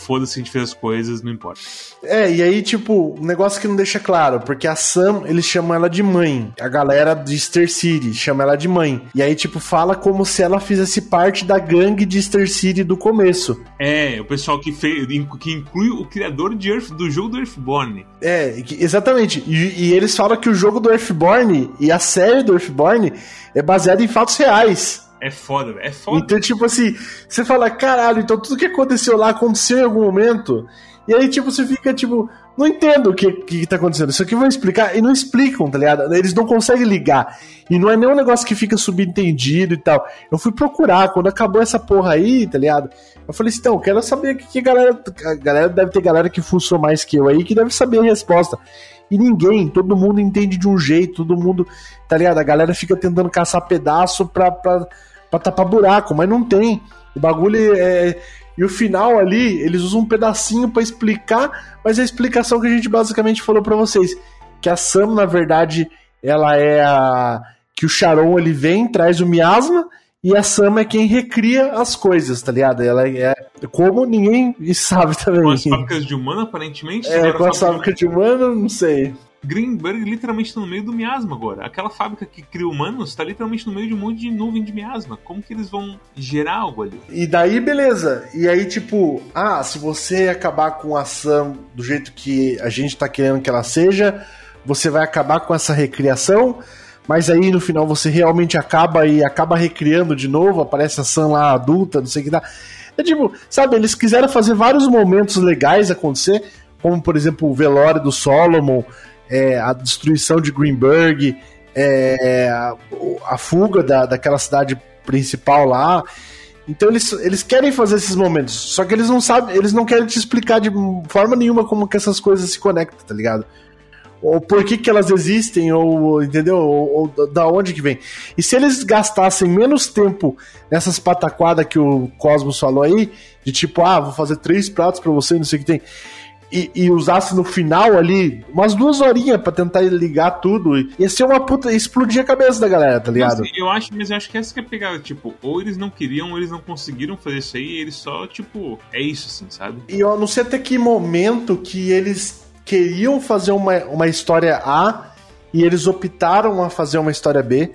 foda-se, a gente fez as coisas, não importa. É, e aí, tipo, um negócio que não deixa claro, porque a Sam, eles chamam ela de mãe. A galera de Star City chama ela de mãe. E aí, tipo, fala como se ela fizesse parte da gangue de Star City do começo. É, o pessoal que fez, que inclui o criador de Earth, do jogo do Earthborn. É, exatamente. E, e eles falam que o jogo do Earthborn e a série do Earthborn é baseada em fatos reais. É foda, é foda. Então, tipo assim, você fala, caralho, então tudo que aconteceu lá aconteceu em algum momento. E aí, tipo, você fica, tipo, não entendo o que, que tá acontecendo. Isso aqui vão explicar. E não explicam, tá ligado? Eles não conseguem ligar. E não é nem um negócio que fica subentendido e tal. Eu fui procurar, quando acabou essa porra aí, tá ligado? Eu falei assim, então, quero saber o que, que galera. A galera deve ter galera que funciona mais que eu aí, que deve saber a resposta. E ninguém, todo mundo entende de um jeito, todo mundo, tá ligado? A galera fica tentando caçar pedaço pra, pra pra tapar buraco, mas não tem. O bagulho é. E o final ali, eles usam um pedacinho para explicar, mas a explicação que a gente basicamente falou para vocês, que a Sam, na verdade, ela é a que o Sharon ele vem, traz o miasma e a Sam é quem recria as coisas, tá ligado? Ela é como ninguém sabe também. Com as fábricas de humano, aparentemente? É, com as fábricas de humano, não sei. Greenberg literalmente está no meio do miasma agora. Aquela fábrica que cria humanos está literalmente no meio de um monte de nuvem de miasma. Como que eles vão gerar algo ali? E daí, beleza. E aí, tipo, ah, se você acabar com a ação do jeito que a gente está querendo que ela seja, você vai acabar com essa recriação. Mas aí no final você realmente acaba e acaba recriando de novo, aparece a Sam lá adulta, não sei o que dá. É tipo, sabe, eles quiseram fazer vários momentos legais acontecer, como por exemplo o velório do Solomon, é, a destruição de Greenberg, é, a, a, fuga da, daquela cidade principal lá. Então eles, eles querem fazer esses momentos, só que eles não sabem, eles não querem te explicar de forma nenhuma como que essas coisas se conectam, tá ligado? Ou por que, que elas existem, ou entendeu? Ou, ou da onde que vem. E se eles gastassem menos tempo nessas pataquadas que o Cosmos falou aí, de tipo, ah, vou fazer três pratos para você, não sei o que tem e, e, usasse no final ali umas duas horinhas para tentar ligar tudo, ia ser uma puta. explodir a cabeça da galera, tá ligado? Mas, eu acho, mas eu acho que essa que é a pegada, tipo, ou eles não queriam, ou eles não conseguiram fazer isso aí, eles só, tipo, é isso, assim, sabe? E eu não sei até que momento que eles queriam fazer uma, uma história A e eles optaram a fazer uma história B.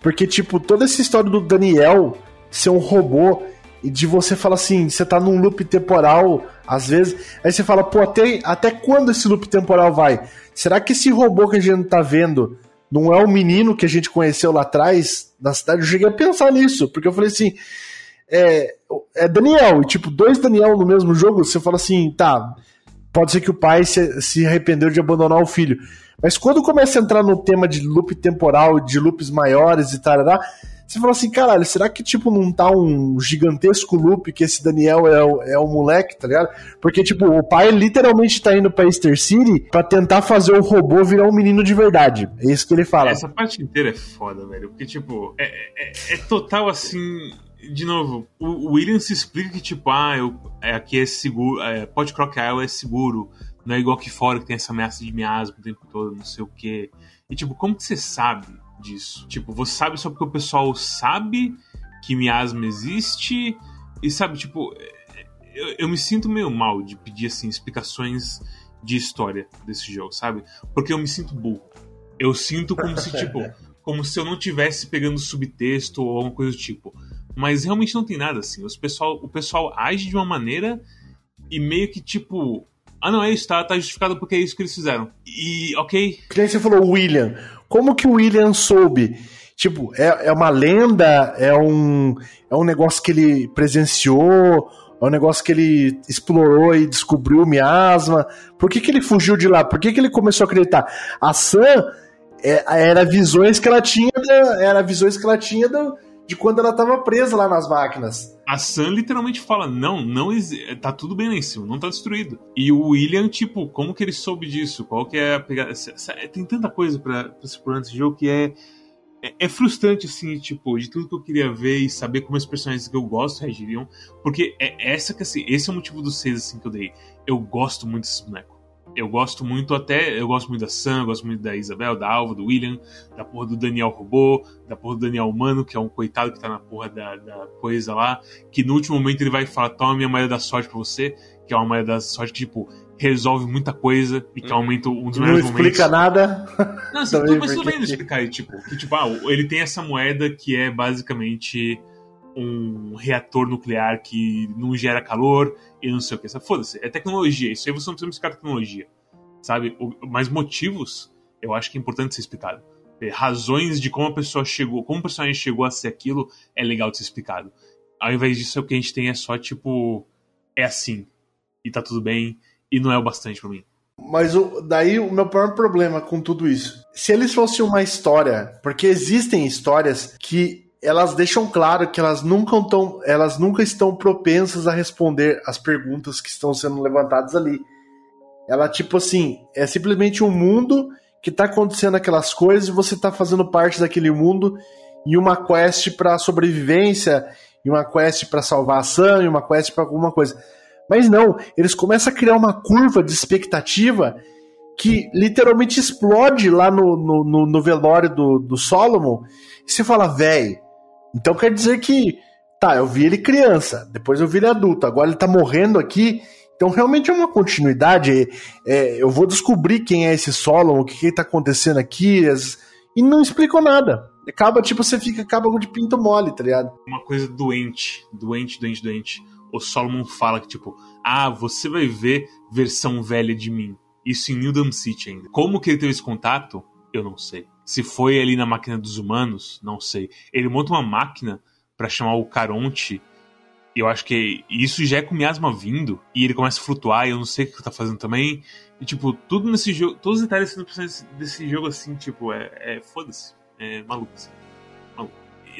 Porque, tipo, toda essa história do Daniel ser um robô e de você falar assim, você tá num loop temporal, às vezes, aí você fala, pô, até, até quando esse loop temporal vai? Será que esse robô que a gente tá vendo não é o menino que a gente conheceu lá atrás na cidade? Eu cheguei a pensar nisso, porque eu falei assim, é, é Daniel, e tipo, dois Daniel no mesmo jogo, você fala assim, tá, pode ser que o pai se, se arrependeu de abandonar o filho. Mas quando começa a entrar no tema de loop temporal, de loops maiores e tal, você fala assim, caralho, será que tipo não tá um gigantesco loop que esse Daniel é o, é o moleque, tá ligado? Porque, tipo, o pai literalmente tá indo pra Easter City pra tentar fazer o robô virar um menino de verdade. É isso que ele fala. Essa parte inteira é foda, velho. Porque, tipo, é, é, é total assim de novo, o Williams explica que, tipo, ah, eu, é, aqui é seguro, é, Pod Crocodile é seguro, não é igual aqui fora que tem essa ameaça de miasma o tempo todo, não sei o quê. E, tipo, como que você sabe disso. Tipo, você sabe só porque o pessoal sabe que miasma existe e sabe, tipo, eu, eu me sinto meio mal de pedir assim explicações de história desse jogo, sabe? Porque eu me sinto burro. Eu sinto como se, tipo, como se eu não tivesse pegando subtexto ou alguma coisa do tipo. Mas realmente não tem nada assim. Os pessoal, o pessoal age de uma maneira e meio que, tipo, ah, não, é isso, tá, tá justificado porque é isso que eles fizeram. E, ok. Que você falou, William. Como que o William soube Tipo, é, é uma lenda, é um, é um negócio que ele presenciou, é um negócio que ele explorou e descobriu o miasma. Por que, que ele fugiu de lá? Por que, que ele começou a acreditar? A Sam é, era visões que ela tinha, da, era visões que ela tinha do, de quando ela estava presa lá nas máquinas. A Sam literalmente fala: não, não tá tudo bem lá em cima, não tá destruído. E o William, tipo, como que ele soube disso? Qual que é a pegada? Tem tanta coisa pra se explorar nesse jogo que é, é, é. frustrante, assim, tipo, de tudo que eu queria ver e saber como os personagens que eu gosto reagiriam. Porque é essa que, assim, esse é o motivo dos seis, assim, que eu dei. Eu gosto muito desses bonecos. Eu gosto muito até. Eu gosto muito da Sam, eu gosto muito da Isabel, da Alva, do William, da porra do Daniel Robô, da porra do Daniel Humano, que é um coitado que tá na porra da, da coisa lá. Que no último momento ele vai falar: toma minha malha da sorte pra você. Que é uma malha da sorte que, tipo, resolve muita coisa e que aumenta um dos melhores momentos. Não explica nada. Não, assim, tudo, mas tudo bem explicar. Tipo, que, tipo, ah, ele tem essa moeda que é basicamente um reator nuclear que não gera calor e não sei o que. Foda-se, é tecnologia. Isso aí você não precisa explicar tecnologia. Sabe? Mas motivos, eu acho que é importante ser explicado. É, razões de como a pessoa chegou, como o personagem chegou a ser aquilo, é legal de ser explicado. Ao invés disso, o que a gente tem é só tipo. É assim. E tá tudo bem. E não é o bastante para mim. Mas o, daí o meu maior problema com tudo isso. Se eles fossem uma história, porque existem histórias que elas deixam claro que elas nunca, tão, elas nunca estão propensas a responder as perguntas que estão sendo levantadas ali. Ela, tipo assim, é simplesmente um mundo que tá acontecendo aquelas coisas e você tá fazendo parte daquele mundo e uma quest para sobrevivência, e uma quest para Sam, e uma quest para alguma coisa. Mas não, eles começam a criar uma curva de expectativa que literalmente explode lá no, no, no velório do, do Solomon. E você fala, velho, então quer dizer que, tá, eu vi ele criança, depois eu vi ele adulto, agora ele tá morrendo aqui. Então realmente é uma continuidade. É, eu vou descobrir quem é esse Solon, o que, que tá acontecendo aqui, as, e não explicou nada. Acaba, tipo, você fica acaba de pinto mole, tá ligado? Uma coisa doente, doente, doente, doente. O Solomon fala que, tipo, ah, você vai ver versão velha de mim. Isso em New Dam City ainda. Como que ele teve esse contato? Eu não sei. Se foi ali na máquina dos humanos, não sei. Ele monta uma máquina para chamar o Caronte. E eu acho que isso já é com miasma vindo. E ele começa a flutuar e eu não sei o que ele tá fazendo também. E, tipo, tudo nesse jogo. Todos os detalhes desse, desse jogo, assim, tipo, é. é Foda-se. É maluco, assim.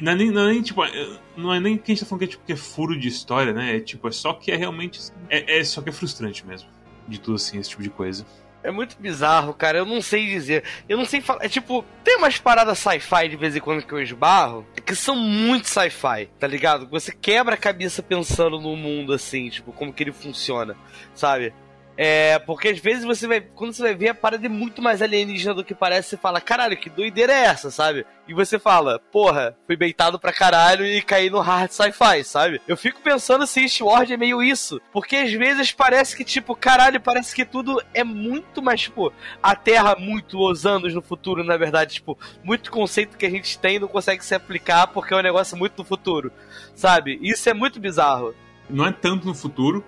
Não é, nem, não é nem, tipo, é, não é nem que a gente tá falando que é, tipo, que é furo de história, né? É tipo, é só que é realmente. É, é só que é frustrante mesmo. De tudo assim, esse tipo de coisa. É muito bizarro, cara. Eu não sei dizer. Eu não sei falar. É tipo, tem umas paradas sci-fi de vez em quando que eu esbarro que são muito sci-fi, tá ligado? Você quebra a cabeça pensando no mundo assim, tipo, como que ele funciona, sabe? É, porque às vezes você vai. Quando você vai ver a parada é muito mais alienígena do que parece, você fala, caralho, que doideira é essa, sabe? E você fala, porra, fui beitado pra caralho e caí no hard sci-fi, sabe? Eu fico pensando se Eastward é meio isso. Porque às vezes parece que, tipo, caralho, parece que tudo é muito mais, tipo, a Terra muitos anos no futuro, na verdade, tipo, muito conceito que a gente tem não consegue se aplicar porque é um negócio muito no futuro, sabe? Isso é muito bizarro. Não é tanto no futuro,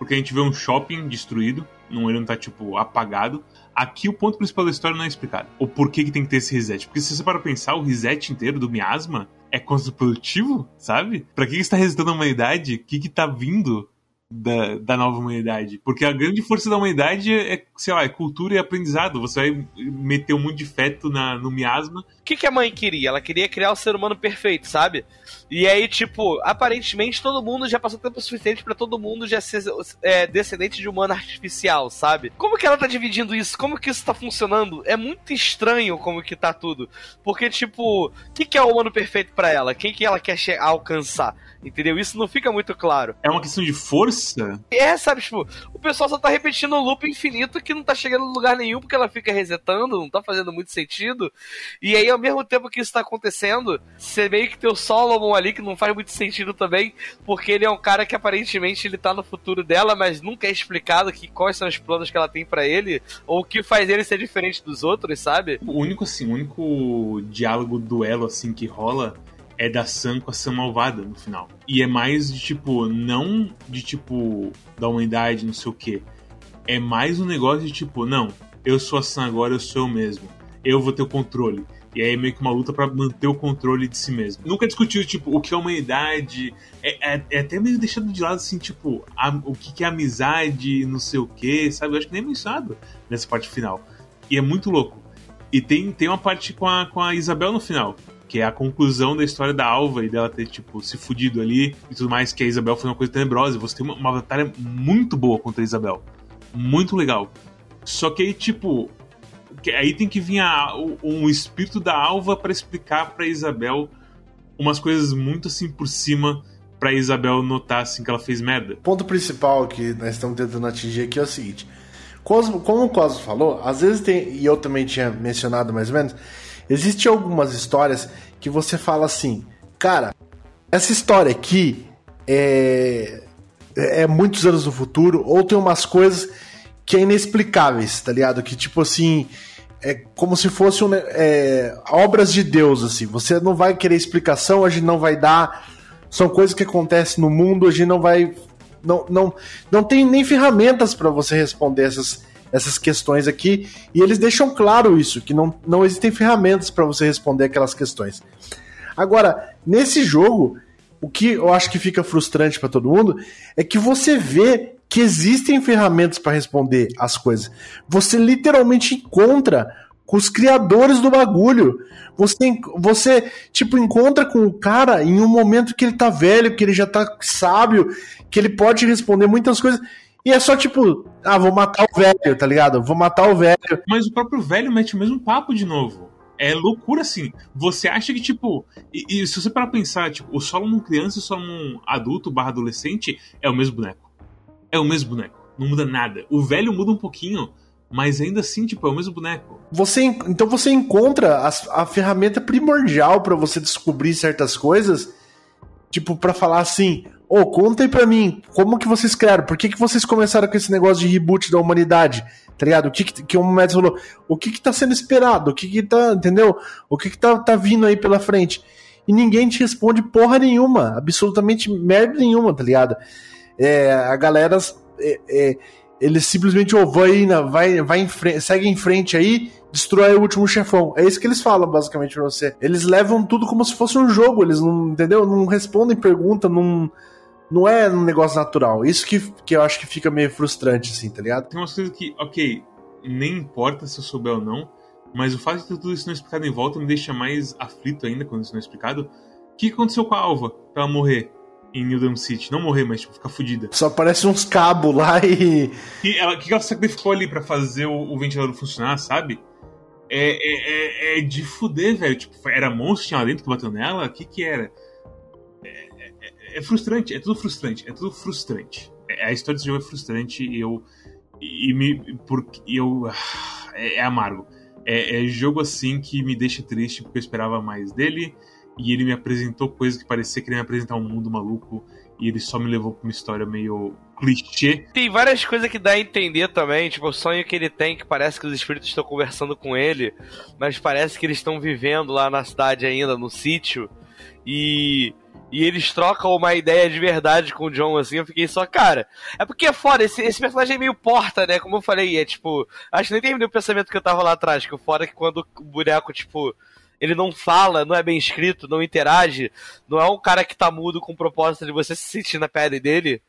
porque a gente vê um shopping destruído, não, ele não tá, tipo, apagado. Aqui o ponto principal da história não é explicado. O porquê que tem que ter esse reset. Porque se você para pensar, o reset inteiro do miasma é construtivo, sabe? Pra que, que está resetando a humanidade? O que que tá vindo da, da nova humanidade. Porque a grande força da humanidade é, sei lá, é cultura e aprendizado. Você vai meter um monte de feto na, no miasma. O que, que a mãe queria? Ela queria criar o ser humano perfeito, sabe? E aí, tipo, aparentemente todo mundo já passou tempo suficiente para todo mundo já ser é, descendente de humano artificial, sabe? Como que ela tá dividindo isso? Como que isso tá funcionando? É muito estranho como que tá tudo. Porque, tipo, o que, que é o humano perfeito para ela? Quem que ela quer alcançar? Entendeu? Isso não fica muito claro. É uma questão de força? É, sabe, tipo, o pessoal só tá repetindo um loop infinito que não tá chegando em lugar nenhum porque ela fica resetando, não tá fazendo muito sentido. E aí, ao mesmo tempo que isso tá acontecendo, você meio que tem o Solomon ali que não faz muito sentido também, porque ele é um cara que aparentemente ele tá no futuro dela, mas nunca é explicado que quais são os planos que ela tem para ele, ou o que faz ele ser diferente dos outros, sabe? O único, assim, o único diálogo, duelo, assim, que rola é da Sam com a Sam malvada no final. E é mais de tipo, não de tipo, da humanidade, não sei o que. É mais um negócio de tipo, não, eu sou a Sam agora, eu sou eu mesmo. Eu vou ter o controle. E aí é meio que uma luta para manter o controle de si mesmo. Nunca discutiu, tipo, o que é humanidade. É, é, é até meio deixado de lado, assim, tipo, a, o que, é amizade, não sei o que, sabe? Eu acho que nem é mencionado nessa parte final. E é muito louco. E tem, tem uma parte com a, com a Isabel no final, que é a conclusão da história da Alva e dela ter, tipo, se fudido ali e tudo mais, que a Isabel foi uma coisa tenebrosa. Você tem uma, uma batalha muito boa contra a Isabel. Muito legal. Só que aí, tipo, aí tem que vir a, um espírito da Alva para explicar para Isabel umas coisas muito assim por cima para Isabel notar assim que ela fez merda. Ponto principal que nós estamos tentando atingir aqui é o seguinte: Cosmo, como o Cosmo falou, às vezes tem, e eu também tinha mencionado mais ou menos, existem algumas histórias que você fala assim, cara, essa história aqui é, é muitos anos no futuro, ou tem umas coisas que é inexplicáveis, tá ligado? Que tipo assim, é como se fossem é, obras de Deus, assim. Você não vai querer explicação, a gente não vai dar. São coisas que acontecem no mundo, a gente não vai. Não, não, não tem nem ferramentas para você responder essas, essas questões aqui. E eles deixam claro isso, que não, não existem ferramentas para você responder aquelas questões. Agora, nesse jogo, o que eu acho que fica frustrante para todo mundo é que você vê que existem ferramentas para responder as coisas. Você literalmente encontra com os criadores do bagulho. Você, você tipo, encontra com o cara em um momento que ele tá velho, que ele já tá sábio, que ele pode responder muitas coisas. E é só tipo, ah, vou matar o velho, tá ligado? Vou matar o velho. Mas o próprio velho mete o mesmo papo de novo. É loucura assim. Você acha que, tipo. E, e se você parar pensar, tipo, o Solomon criança e o Solomon adulto barra adolescente é o mesmo boneco é o mesmo boneco. Não muda nada. O velho muda um pouquinho, mas ainda assim, tipo, é o mesmo boneco. Você, então você encontra a, a ferramenta primordial para você descobrir certas coisas, tipo, para falar assim, ô, oh, conta aí pra mim, como que vocês criaram? Por que, que vocês começaram com esse negócio de reboot da humanidade? Tá ligado? O que, que, que o Mads falou? O que que tá sendo esperado? O que que tá, entendeu? O que que tá, tá vindo aí pela frente? E ninguém te responde porra nenhuma, absolutamente merda nenhuma, tá ligado? É, a galera. É, é, eles simplesmente oh, vai, vai, vai em frente, segue em frente aí, destrói o último chefão. É isso que eles falam, basicamente, pra você. Eles levam tudo como se fosse um jogo, eles não, entendeu? Não respondem pergunta, não, não é um negócio natural. Isso que, que eu acho que fica meio frustrante, assim, tá ligado? Tem umas coisas que, ok, nem importa se eu souber ou não, mas o fato de tudo isso não explicado em volta me deixa mais aflito ainda quando isso não é explicado. O que aconteceu com a Alva pra ela morrer? Em New Dam City. Não morrer, mas tipo, ficar fodida. Só aparece uns cabos lá e. E ela, que ela sacrificou ali para fazer o, o, ventilador funcionar, sabe? É, é, é, é, de fuder, velho. Tipo, era monstro que tinha lá dentro que bateu nela? O que que era? É, é, é, frustrante, é tudo frustrante, é tudo frustrante. É, a história desse jogo é frustrante e eu. E, me. Porque eu. É, é amargo. É, é jogo assim que me deixa triste porque eu esperava mais dele e ele me apresentou coisas que parecia que ele ia apresentar um mundo maluco e ele só me levou pra uma história meio clichê. Tem várias coisas que dá a entender também, tipo o sonho que ele tem, que parece que os espíritos estão conversando com ele, mas parece que eles estão vivendo lá na cidade ainda, no sítio, e e eles trocam uma ideia de verdade com o John, assim, eu fiquei só, cara. É porque é foda, esse, esse personagem é meio porta, né? Como eu falei, é tipo. Acho que nem terminei o pensamento que eu tava lá atrás, que o é que quando o boneco, tipo, ele não fala, não é bem escrito, não interage, não é um cara que tá mudo com o propósito de você se sentir na pele dele.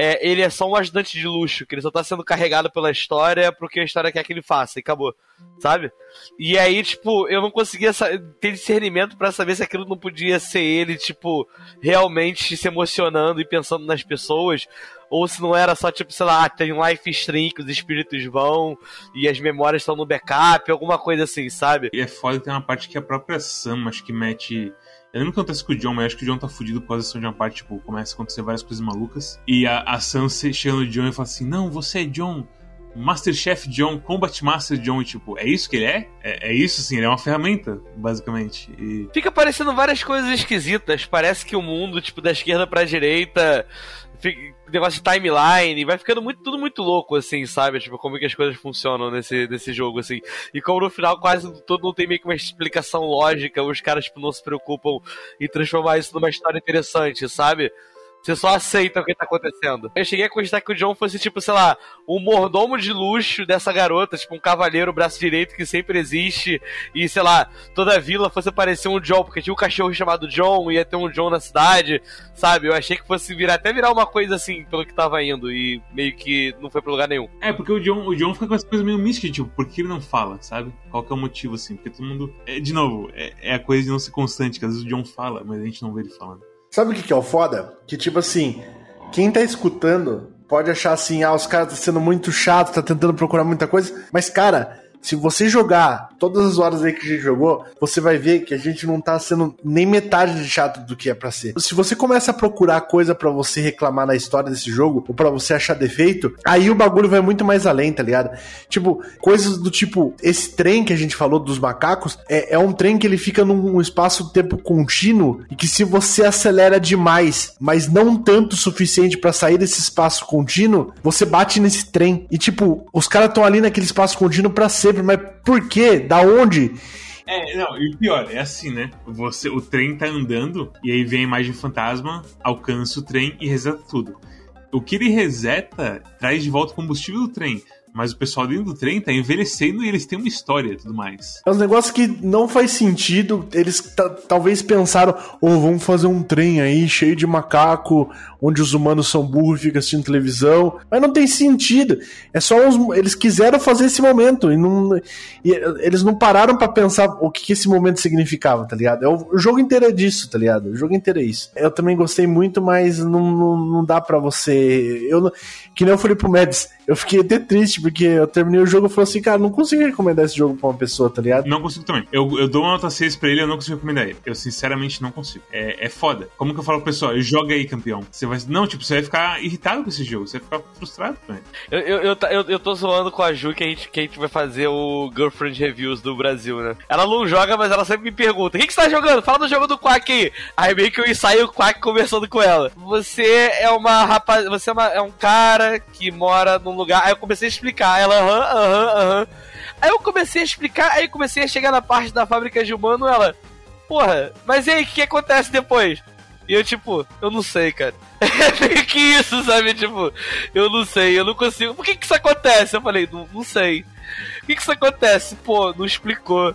É, ele é só um ajudante de luxo, que ele só tá sendo carregado pela história porque a história quer que ele faça, e acabou, sabe? E aí, tipo, eu não conseguia ter discernimento para saber se aquilo não podia ser ele, tipo, realmente se emocionando e pensando nas pessoas, ou se não era só tipo, sei lá, tem um life stream que os espíritos vão e as memórias estão no backup, alguma coisa assim, sabe? E é foda que tem uma parte que a própria Sam acho que mete. Eu lembro que acontece com o John, mas acho que o John tá fudido por causa de uma parte, tipo, começa a acontecer várias coisas malucas. E a, a Sam chega no John e fala assim: Não, você é John. Masterchef John, Combat Master John, tipo, é isso que ele é? É, é isso, sim, ele é uma ferramenta, basicamente. E... Fica parecendo várias coisas esquisitas. Parece que o mundo, tipo, da esquerda pra direita negócio de timeline, vai ficando muito, tudo muito louco, assim, sabe? Tipo, como é que as coisas funcionam nesse, nesse jogo, assim. E como no final quase todo não tem meio que uma explicação lógica, os caras, tipo, não se preocupam em transformar isso numa história interessante, sabe? Você só aceita o que tá acontecendo. Eu cheguei a cogitar que o John fosse, tipo, sei lá, um mordomo de luxo dessa garota, tipo, um cavaleiro braço direito que sempre existe. E, sei lá, toda a vila fosse parecer um John, porque tinha um cachorro chamado John, ia ter um John na cidade, sabe? Eu achei que fosse virar, até virar uma coisa assim, pelo que tava indo. E meio que não foi pra lugar nenhum. É, porque o John, o John fica com essa coisa meio mística, tipo, por que ele não fala, sabe? Qual que é o motivo, assim? Porque todo mundo. É, de novo, é, é a coisa de não ser constante, que às vezes o John fala, mas a gente não vê ele falando. Sabe o que, que é o foda? Que tipo assim, quem tá escutando pode achar assim, ah, os caras tá sendo muito chato, tá tentando procurar muita coisa, mas cara, se você jogar todas as horas aí que a gente jogou, você vai ver que a gente não tá sendo nem metade de chato do que é para ser. Se você começa a procurar coisa para você reclamar na história desse jogo, ou para você achar defeito, aí o bagulho vai muito mais além, tá ligado? Tipo, coisas do tipo, esse trem que a gente falou dos macacos, é, é um trem que ele fica num espaço-tempo contínuo e que se você acelera demais, mas não tanto o suficiente para sair desse espaço contínuo, você bate nesse trem. E tipo, os caras estão ali naquele espaço contínuo para ser sempre, mas por quê? Da onde? É, não, e o pior, é assim, né? Você, o trem tá andando e aí vem a imagem fantasma, alcança o trem e reseta tudo. O que ele reseta traz de volta o combustível do trem. Mas o pessoal dentro do trem tá envelhecendo e eles têm uma história e tudo mais. É um negócio que não faz sentido. Eles talvez pensaram, ou oh, vamos fazer um trem aí cheio de macaco, onde os humanos são burros e ficam assistindo televisão. Mas não tem sentido. É só uns. Eles quiseram fazer esse momento. E, não, e eles não pararam para pensar o que, que, esse momento significava, tá ligado? É o, o, jogo inteiro é disso, tá ligado? O jogo inteiro é isso. Eu também gostei muito, mas não, não, não dá para você. Eu, que nem eu falei pro Mads, eu fiquei até triste, porque eu terminei o jogo e falei assim, cara, não consigo recomendar esse jogo pra uma pessoa, tá ligado? Não consigo também. Eu, eu dou uma nota 6 pra ele, eu não consigo recomendar ele. Eu sinceramente não consigo. É, é foda. Como que eu falo pro pessoal? Joga aí, campeão. Você vai. Não, tipo, você vai ficar irritado com esse jogo, você vai ficar frustrado com ele. Eu, eu, eu, eu, eu tô zoando com a Ju que a, gente, que a gente vai fazer o Girlfriend Reviews do Brasil, né? Ela não joga, mas ela sempre me pergunta: o que, que você tá jogando? Fala do jogo do Quack aí. Aí meio que eu ensaio o Quack conversando com ela. Você é uma rapaz. Você é, uma, é um cara que mora num lugar. Aí eu comecei a explicar. Ela, aham, aham, aham. Aí eu comecei a explicar, aí comecei a chegar na parte da fábrica de humano, ela. Porra, mas e aí, o que acontece depois? E eu, tipo, eu não sei, cara. É meio que isso, sabe? Tipo, eu não sei, eu não consigo. Por que que isso acontece? Eu falei, não, não sei. Por que que isso acontece? Pô, não explicou.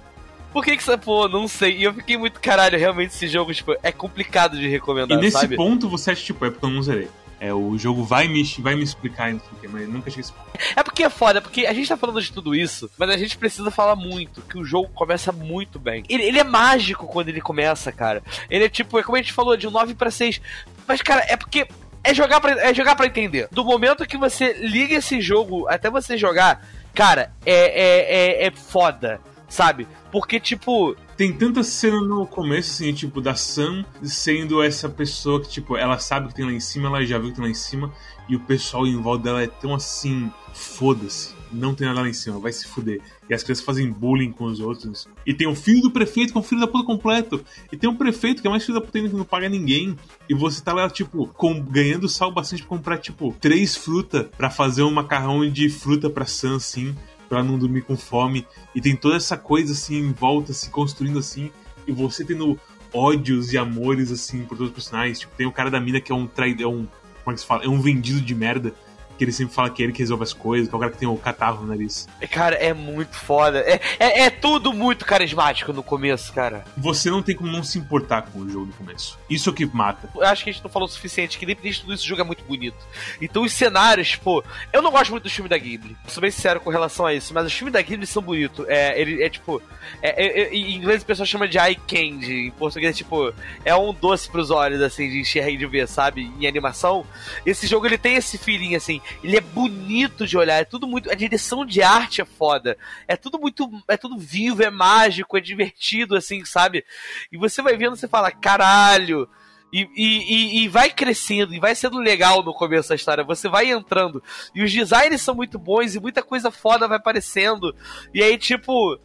Por que que isso, pô, não sei. E eu fiquei muito, caralho, realmente esse jogo, tipo, é complicado de recomendar, E nesse sabe? ponto você acha, tipo, é porque eu não zerei. É, o jogo vai me, vai me explicar, não sei mas nunca esse ponto. É porque é foda, porque a gente tá falando de tudo isso, mas a gente precisa falar muito, que o jogo começa muito bem. Ele, ele é mágico quando ele começa, cara. Ele é tipo, é como a gente falou, de um 9 para 6. Mas, cara, é porque é jogar pra, é jogar pra entender. Do momento que você liga esse jogo até você jogar, cara, é, é, é, é foda, sabe? Porque, tipo, tem tanta cena no começo, assim, tipo, da Sam sendo essa pessoa que, tipo, ela sabe que tem lá em cima, ela já viu que tem lá em cima, e o pessoal em volta dela é tão assim, foda-se, não tem nada lá em cima, vai se fuder. E as crianças fazem bullying com os outros. E tem o filho do prefeito, que é filho da puta completo. E tem um prefeito que é mais filho da puta ainda que não paga ninguém. E você tá lá, tipo, com, ganhando sal bastante pra comprar, tipo, três frutas para fazer um macarrão de fruta pra Sam, assim para não dormir com fome. E tem toda essa coisa assim em volta, se construindo assim. E você tendo ódios e amores assim por todos os personagens. Tipo, tem o cara da mina que é um traidor, é um. Como é que se fala? É um vendido de merda que ele sempre fala que é ele que resolve as coisas, que é o cara que tem o catarro no nariz. Cara, é muito foda. É, é, é, tudo muito carismático no começo, cara. Você não tem como não se importar com o jogo no começo. Isso é o que mata. Eu acho que a gente não falou o suficiente, que independente de tudo isso, o jogo é muito bonito. Então os cenários, pô, eu não gosto muito do filme da Ghibli. Sou bem sincero com relação a isso, mas os filmes da Ghibli são bonitos. É, ele é tipo. É, é, é em inglês o pessoal chama de eye candy. Em português, tipo, é um doce pros olhos, assim, de enxergar e de ver, sabe? Em animação. Esse jogo ele tem esse feeling, assim. Ele é bonito de olhar, é tudo muito. A direção de arte é foda. É tudo muito. É tudo vivo, é mágico, é divertido, assim, sabe? E você vai vendo, você fala, caralho. E, e, e, vai crescendo, e vai sendo legal no começo da história. Você vai entrando. E os designs são muito bons, e muita coisa foda vai aparecendo. E aí, tipo.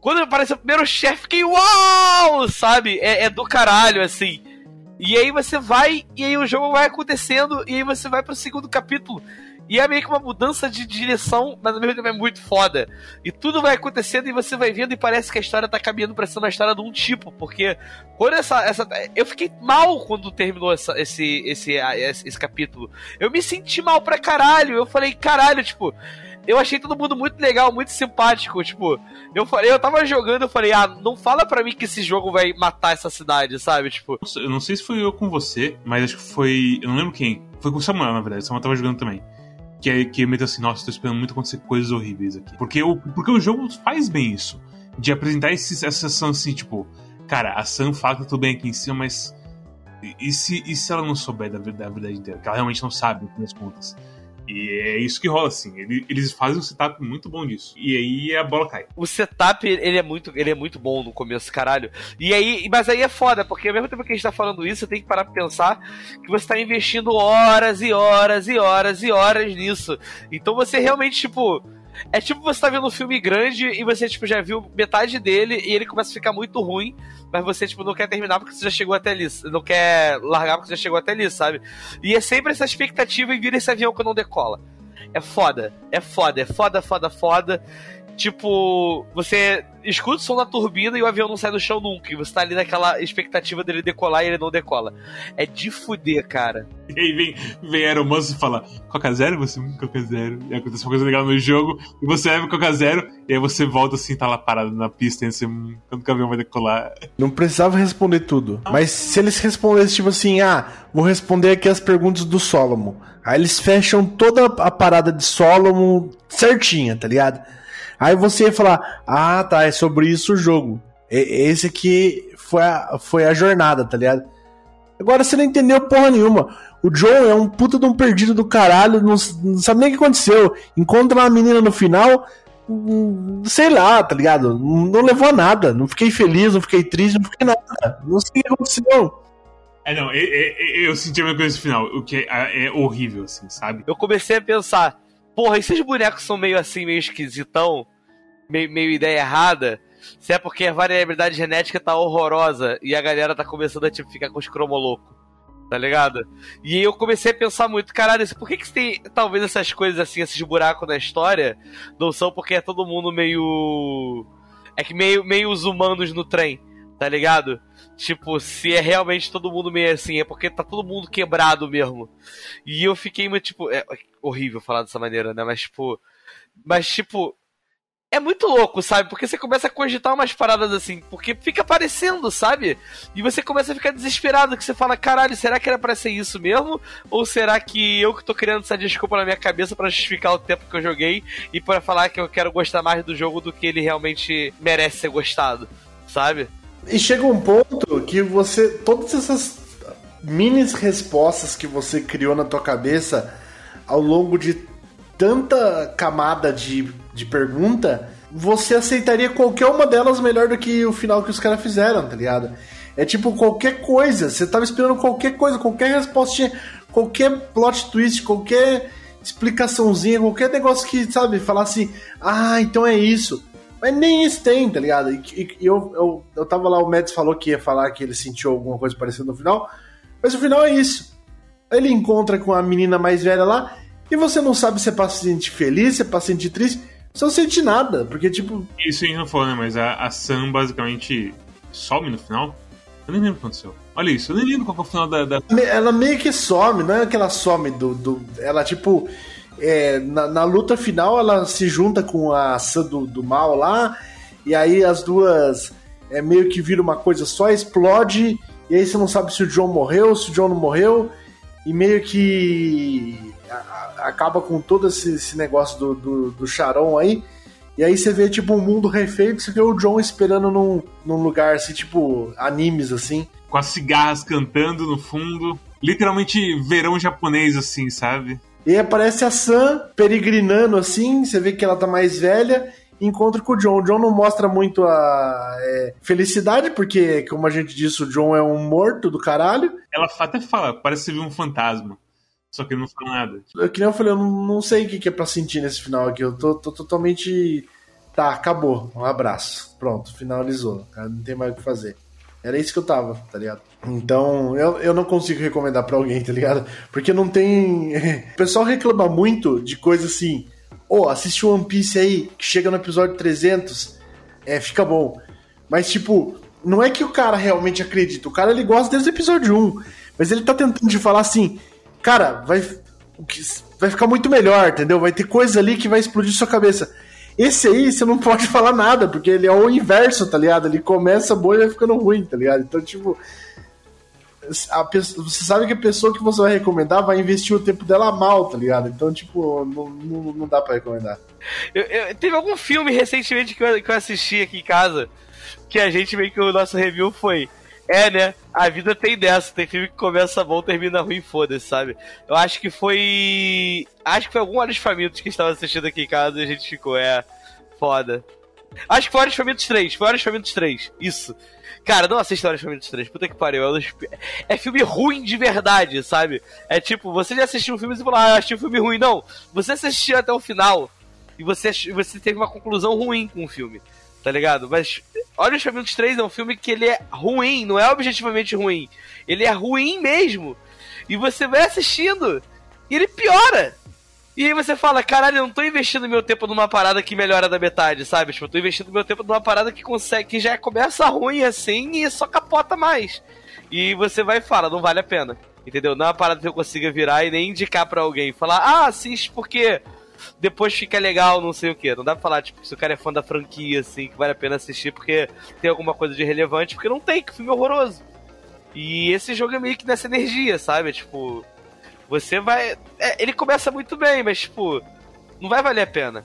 Quando apareceu o primeiro chefe, fiquei uau! Sabe? É, é do caralho, assim. E aí você vai, e aí o jogo vai acontecendo, e aí você vai pro segundo capítulo. E é meio que uma mudança de direção, mas ao mesmo tempo é muito foda. E tudo vai acontecendo e você vai vendo e parece que a história tá caminhando pra ser uma história de um tipo. Porque quando essa. essa eu fiquei mal quando terminou essa, esse, esse, esse, esse capítulo. Eu me senti mal pra caralho. Eu falei, caralho, tipo eu achei todo mundo muito legal, muito simpático. Tipo, eu falei, eu tava jogando, eu falei, ah, não fala pra mim que esse jogo vai matar essa cidade, sabe? Tipo. Eu não sei se foi eu com você, mas acho que foi. Eu não lembro quem. Foi com o Samuel, na verdade. O Samuel tava jogando também. Que, é, que meteu assim, nossa, tô esperando muito acontecer coisas horríveis aqui. Porque o, porque o jogo faz bem isso. De apresentar esse, essa sensação assim, tipo, cara, a Sam fala que tá tudo bem aqui em cima, mas. E se, e se ela não souber da, da verdade inteira? Que ela realmente não sabe, no fim das contas. E é isso que rola, assim. Eles fazem um setup muito bom disso. E aí a bola cai. O setup, ele é muito, ele é muito bom no começo, caralho. E aí, mas aí é foda, porque ao mesmo tempo que a gente tá falando isso, você tem que parar pra pensar que você tá investindo horas e horas e horas e horas nisso. Então você realmente, tipo é tipo você tá vendo um filme grande e você, tipo, já viu metade dele e ele começa a ficar muito ruim, mas você, tipo, não quer terminar porque você já chegou até ali. Não quer largar porque você já chegou até ali, sabe? E é sempre essa expectativa em vir esse avião que não decola. É foda, é foda, é foda, foda, foda. Tipo, você escuta o som da turbina e o avião não sai do chão nunca. E você tá ali naquela expectativa dele decolar e ele não decola. É de fuder, cara. E aí vem, vem Aeromoço e fala: Coca Zero? Você Coca Zero. E acontece uma coisa legal no jogo. E você leva Coca Zero. E aí você volta assim, tá lá parado na pista. E você, quando o avião vai decolar. Não precisava responder tudo. Mas se eles respondessem, tipo assim: Ah, vou responder aqui as perguntas do Solomon. Aí eles fecham toda a parada de Solomon certinha, tá ligado? Aí você ia falar, ah, tá, é sobre isso o jogo. Esse aqui foi a, foi a jornada, tá ligado? Agora você não entendeu porra nenhuma. O John é um puta de um perdido do caralho, não, não sabe nem o que aconteceu. Encontra uma menina no final, hum, sei lá, tá ligado? Não levou a nada. Não fiquei feliz, não fiquei triste, não fiquei nada. Não sei o que aconteceu. É, não, eu, eu, eu senti a mesma coisa no final, o que é, é horrível, assim, sabe? Eu comecei a pensar, porra, esses bonecos são meio assim, meio esquisitão, meio, meio ideia errada, se é porque a variabilidade genética tá horrorosa e a galera tá começando a tipo, ficar com os cromolocos. Tá ligado? E eu comecei a pensar muito, caralho, por que, que tem talvez essas coisas assim, esses buracos na história, não são porque é todo mundo meio. É que meio, meio os humanos no trem, tá ligado? Tipo, se é realmente todo mundo meio assim, é porque tá todo mundo quebrado mesmo. E eu fiquei muito, tipo, é horrível falar dessa maneira, né? Mas, tipo. Mas, tipo, é muito louco, sabe? Porque você começa a cogitar umas paradas assim, porque fica aparecendo, sabe? E você começa a ficar desesperado, que você fala, caralho, será que era pra ser isso mesmo? Ou será que eu que tô criando essa desculpa na minha cabeça para justificar o tempo que eu joguei e para falar que eu quero gostar mais do jogo do que ele realmente merece ser gostado, sabe? E chega um ponto que você. Todas essas mini respostas que você criou na tua cabeça ao longo de tanta camada de de pergunta, você aceitaria qualquer uma delas melhor do que o final que os caras fizeram, tá ligado? É tipo qualquer coisa, você tava esperando qualquer coisa, qualquer resposta, qualquer plot twist, qualquer explicaçãozinha, qualquer negócio que, sabe, falasse, ah, então é isso. Mas nem isso tem, tá ligado? E, e, eu, eu, eu tava lá, o Mads falou que ia falar que ele sentiu alguma coisa parecida no final, mas o final é isso. Ele encontra com a menina mais velha lá, e você não sabe se é pra se sentir feliz, se é pra se sentir triste, você não sente nada, porque tipo. Isso aí não foi, né? Mas a, a Sam basicamente some no final. Eu nem lembro o que aconteceu. Olha isso, eu nem lembro qual foi o final da, da. Ela meio que some, não é que ela some do. do ela, tipo. É, na, na, luta final, ela se junta com a Sam do, do mal lá. E aí as duas. É meio que vira uma coisa só, explode. E aí você não sabe se o John morreu, se o John não morreu. E meio que acaba com todo esse, esse negócio do, do, do Charon aí. E aí você vê, tipo, um mundo refeito, você vê o John esperando num, num lugar, assim, tipo, animes, assim. Com as cigarras cantando no fundo. Literalmente verão japonês, assim, sabe? E aí aparece a Sam peregrinando, assim, você vê que ela tá mais velha, encontra com o John. O John não mostra muito a é, felicidade, porque, como a gente disse, o John é um morto do caralho. Ela até fala, parece ver um fantasma. Só que não fala nada. Eu, que nem eu falei, eu não, sei o que, que é pra sentir nesse final aqui. Eu tô, tô totalmente. Tá, acabou. Um abraço. Pronto, finalizou. Não tem mais o que fazer. Era isso que eu tava, tá ligado? Então, eu, eu não consigo recomendar para alguém, tá ligado? Porque não tem. O pessoal reclama muito de coisa assim. Ô, oh, assiste One Piece aí, que chega no episódio 300, é, fica bom. Mas, tipo, não é que o cara realmente acredita. O cara ele gosta desde o episódio 1. Mas ele tá tentando de falar assim, cara, vai, vai ficar muito melhor, entendeu? Vai ter coisa ali que vai explodir sua cabeça. Esse aí você não pode falar nada, porque ele é o inverso, tá ligado? Ele começa bom e vai ficando ruim, tá ligado? Então, tipo. Pessoa, você sabe que a pessoa que você vai recomendar vai investir o tempo dela mal, tá ligado? Então, tipo, não, não, não dá pra recomendar. Eu, eu, teve algum filme recentemente que eu, que eu assisti aqui em casa que a gente meio que o nosso review foi é, né? A vida tem dessa. Tem filme que começa bom, termina ruim, foda-se, sabe? Eu acho que foi. Acho que foi algum Olhos Famintos que estava assistindo aqui em casa e a gente ficou, é. Foda. Acho que foi Olhos Famintos 3. Foi Olhos Famintos 3. Isso. Cara, não assista Olhos Famintos 3. Puta que pariu. É filme ruim de verdade, sabe? É tipo, você já assistiu um filme e você falou, ah, eu achei um filme ruim. Não. Você assistiu até o final e você, você teve uma conclusão ruim com o filme tá ligado? Mas Olha os Famintos 3 é um filme que ele é ruim, não é objetivamente ruim. Ele é ruim mesmo. E você vai assistindo e ele piora. E aí você fala, caralho, eu não tô investindo meu tempo numa parada que melhora da metade, sabe? Tipo, eu tô investindo meu tempo numa parada que consegue, que já começa ruim assim e só capota mais. E você vai e fala, não vale a pena. Entendeu? Não é uma parada que eu consiga virar e nem indicar para alguém. Falar, ah, assiste porque depois fica legal, não sei o que. Não dá pra falar, tipo, se o cara é fã da franquia, assim, que vale a pena assistir porque tem alguma coisa de relevante, porque não tem, que filme horroroso. E esse jogo é meio que nessa energia, sabe? Tipo, você vai. É, ele começa muito bem, mas, tipo, não vai valer a pena.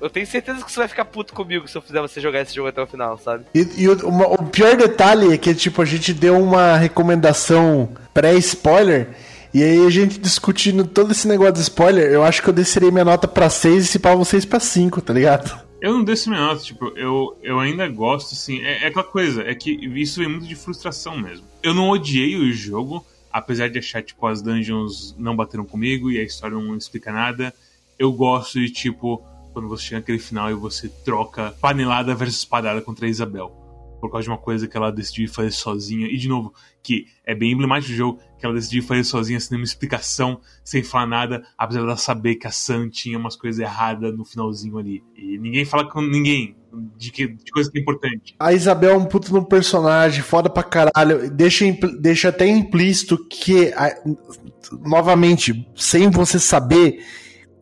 Eu tenho certeza que você vai ficar puto comigo se eu fizer você jogar esse jogo até o final, sabe? E, e o, uma, o pior detalhe é que, tipo, a gente deu uma recomendação pré-spoiler e aí a gente discutindo todo esse negócio de spoiler, eu acho que eu descerei minha nota pra 6 e se pá vocês pra 5, tá ligado? Eu não desço minha nota, tipo, eu, eu ainda gosto, assim, é, é aquela coisa, é que isso vem muito de frustração mesmo. Eu não odiei o jogo, apesar de achar, tipo, as dungeons não bateram comigo e a história não explica nada. Eu gosto de, tipo, quando você chega naquele final e você troca panelada versus espadada contra a Isabel por causa de uma coisa que ela decidiu fazer sozinha. E de novo, que é bem emblemático do jogo, que ela decidiu fazer sozinha sem nenhuma explicação, sem falar nada, apesar dela saber que a Sam tinha umas coisas erradas no finalzinho ali. E ninguém fala com ninguém de, que, de coisa que é importante. A Isabel é um puto no personagem, foda pra caralho. Deixa, deixa até implícito que, novamente, sem você saber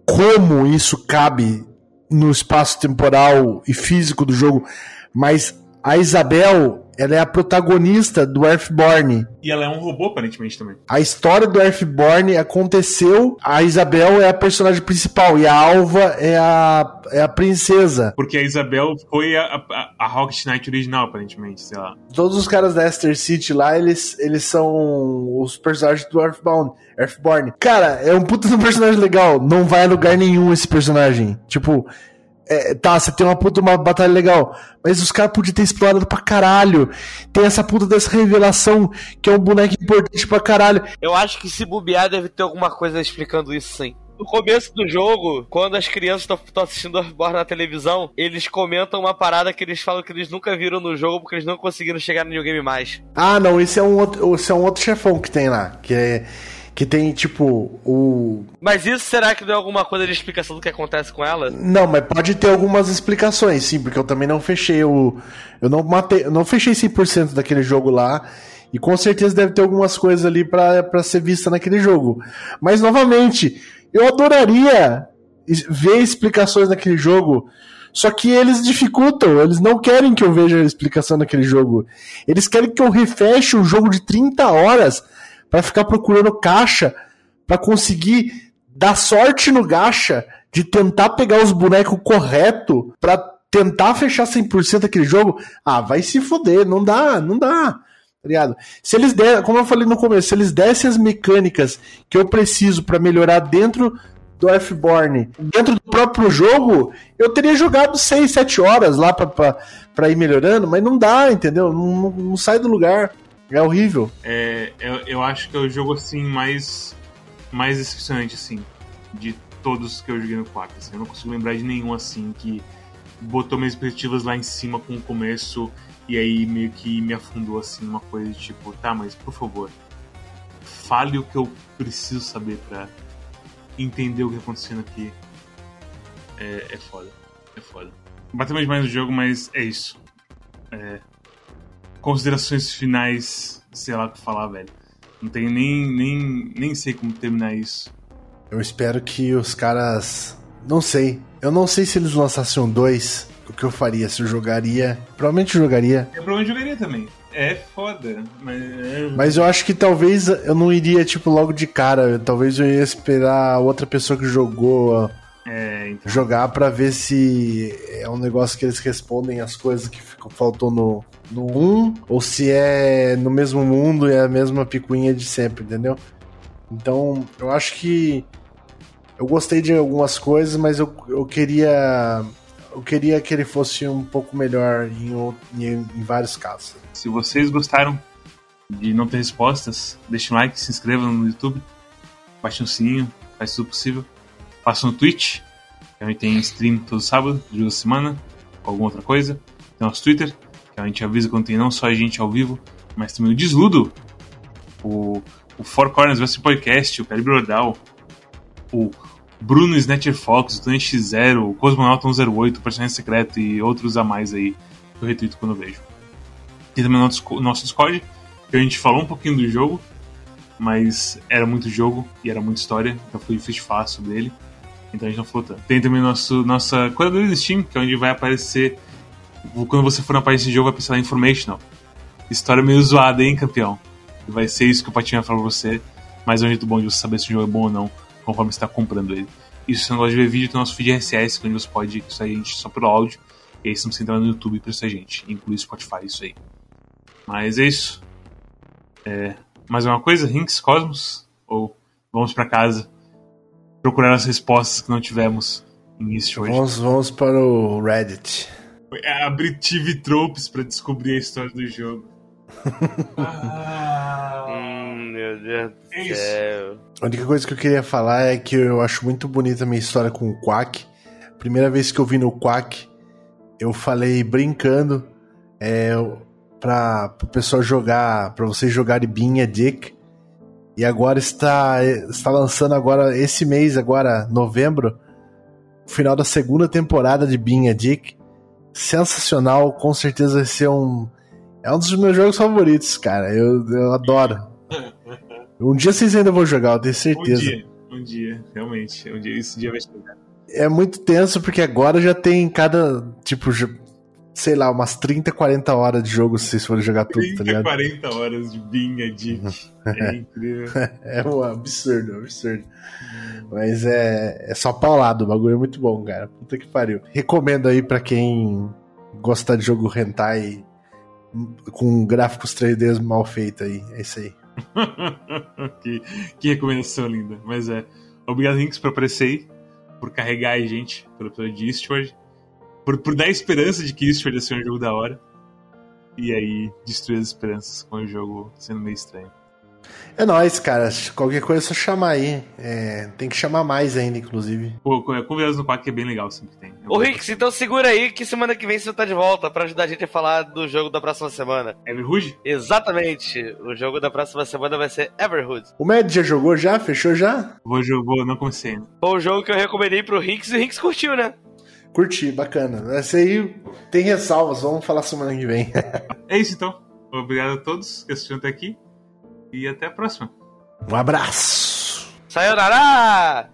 como isso cabe no espaço temporal e físico do jogo, mas a Isabel, ela é a protagonista do Earthborn. E ela é um robô, aparentemente, também. A história do Earthborn aconteceu, a Isabel é a personagem principal e a Alva é a, é a princesa. Porque a Isabel foi a, a, a Rocket Knight original, aparentemente, sei lá. Todos os caras da Esther City lá, eles, eles são os personagens do Earthbound, Earthborn. Cara, é um puta de um personagem legal, não vai a lugar nenhum esse personagem. Tipo, é, tá, você tem uma puta uma batalha legal, mas os caras podiam ter explorado pra caralho. Tem essa puta dessa revelação que é um boneco importante pra caralho. Eu acho que se bobear deve ter alguma coisa explicando isso sim. No começo do jogo, quando as crianças estão assistindo Earthborn na televisão, eles comentam uma parada que eles falam que eles nunca viram no jogo porque eles não conseguiram chegar no New Game mais. Ah, não, esse é um outro, esse é um outro chefão que tem lá, que é que tem, tipo, o. Mas isso será que deu alguma coisa de explicação do que acontece com ela? Não, mas pode ter algumas explicações, sim, porque eu também não fechei o. Eu não matei. Eu não fechei 100% daquele jogo lá. E com certeza deve ter algumas coisas ali para ser vista naquele jogo. Mas, novamente, eu adoraria ver explicações naquele jogo. Só que eles dificultam, eles não querem que eu veja a explicação naquele jogo. Eles querem que eu refeche um jogo de 30 horas para ficar procurando caixa para conseguir dar sorte no gacha de tentar pegar os bonecos correto para tentar fechar 100% aquele jogo. Ah, vai se foder, não dá, não dá. Tá? Se eles der, como eu falei no começo, se eles dessem as mecânicas que eu preciso para melhorar dentro do F-Born, dentro do próprio jogo, eu teria jogado 6, 7 horas lá para ir melhorando, mas não dá, entendeu? Não, não, não sai do lugar. É horrível. É, eu, eu acho que é o jogo assim mais mais decepcionante assim de todos que eu joguei no 4. Assim. Eu não consigo lembrar de nenhum assim que botou minhas expectativas lá em cima com o começo E aí meio que me afundou assim numa coisa de tipo, tá, mas por favor, fale o que eu preciso saber pra entender o que tá acontecendo aqui. É, é foda. É foda. Batemos demais no jogo, mas é isso. É, considerações finais, sei lá o que falar, velho. Não tenho nem, nem, nem sei como terminar isso. Eu espero que os caras. Não sei. Eu não sei se eles lançassem um 2, o que eu faria. Se eu jogaria. Provavelmente eu jogaria. Eu provavelmente jogaria também. É foda, mas. é- Mas eu acho que talvez eu não iria, tipo, logo de cara. Talvez eu ia esperar outra pessoa que jogou É, então. jogar pra ver se é um negócio que eles respondem as coisas que ficou, faltou no, no 1, ou se é no mesmo mundo e é a mesma picuinha de sempre, entendeu? Então, eu acho que eu gostei de algumas coisas, mas eu, eu queria eu queria que ele fosse um pouco melhor em, em, em vários casos. Se vocês gostaram de não ter respostas, deixem um like, se inscrevam no YouTube, baixem o sininho, faz tudo possível. Façam no Twitch, gente tem stream todo sábado, de da semana, ou alguma outra coisa. Tem nosso Twitter, a gente avisa quando tem não só a gente ao vivo, mas também o Desludo, o, o Four Corners vs Podcast, o Calibre Ordal, o Bruno Snatcher Fox, o Tony X0, o Cosmonauta 108, o Personagem Secreto e outros a mais aí que eu retuito quando eu vejo. Tem também o nosso, nosso Discord, que a gente falou um pouquinho do jogo, mas era muito jogo e era muita história, então foi difícil falar sobre ele. Então a gente não falou tanto. Tem também nosso, nossa curadoria do Steam, que é onde vai aparecer. Quando você for na página desse jogo, vai aparecer lá Informational. História meio zoada, hein, campeão? Vai ser isso que o Patinho vai falar pra você, mas é um jeito bom de você saber se o jogo é bom ou não, conforme você tá comprando ele. E se você não gosta de ver vídeo, tem o nosso feed RSS, onde você pode isso aí a gente só pelo áudio. E aí você não precisa entrar no YouTube isso a gente, inclui Spotify, isso aí. Mas é isso. É, mais uma coisa? Rinks Cosmos? Ou vamos pra casa procurar as respostas que não tivemos em isso hoje? Vamos, vamos para o Reddit. É, Abrir TV Tropes pra descobrir a história do jogo. ah, Hum, meu Deus É do isso. céu. A única coisa que eu queria falar é que eu acho muito bonita a minha história com o Quack. Primeira vez que eu vi no Quack, eu falei brincando é, para o pessoal jogar, para vocês jogarem Binha Dick. E agora está, está lançando agora, esse mês, agora, novembro, o final da segunda temporada de Binha Dick. Sensacional, com certeza vai ser um. É um dos meus jogos favoritos, cara. Eu, eu adoro. Um dia vocês ainda vão jogar, eu tenho um certeza. dia, um dia, realmente. Um dia, esse dia vai chegar. É muito tenso porque agora já tem cada, tipo, sei lá, umas 30, 40 horas de jogo se vocês forem jogar tudo, tá 30, ligado? 40 horas de binha, Dick. É incrível. É um absurdo, um absurdo. Mas é, é só paulado, o bagulho é muito bom, cara. Puta que pariu. Recomendo aí pra quem gostar de jogo hentai com gráficos 3D mal feito aí. É isso aí. que, que recomendação linda. Mas é. Obrigado, Rinks, por aparecer aí, por carregar a gente pelo episódio de Eastward, por, por dar esperança de que Eastward ia ser um jogo da hora. E aí, destruir as esperanças com o jogo sendo meio estranho. É nóis, cara. Qualquer coisa é só chamar aí. É, tem que chamar mais ainda, inclusive. Pô, convidados no Quack é bem legal, sempre tem. Ô, Rix, então segura aí que semana que vem você tá de volta pra ajudar a gente a falar do jogo da próxima semana. Everhood? Exatamente. O jogo da próxima semana vai ser Everhood. O Mad já jogou já? Fechou já? Vou, jo- vou, não comecei ainda. Foi o jogo que eu recomendei pro Rix e o Rix curtiu, né? Curti, bacana. Esse aí tem ressalvas, vamos falar semana que vem. É isso então. Obrigado a todos que assistiram até aqui. E até a próxima. Um abraço! Sayonara!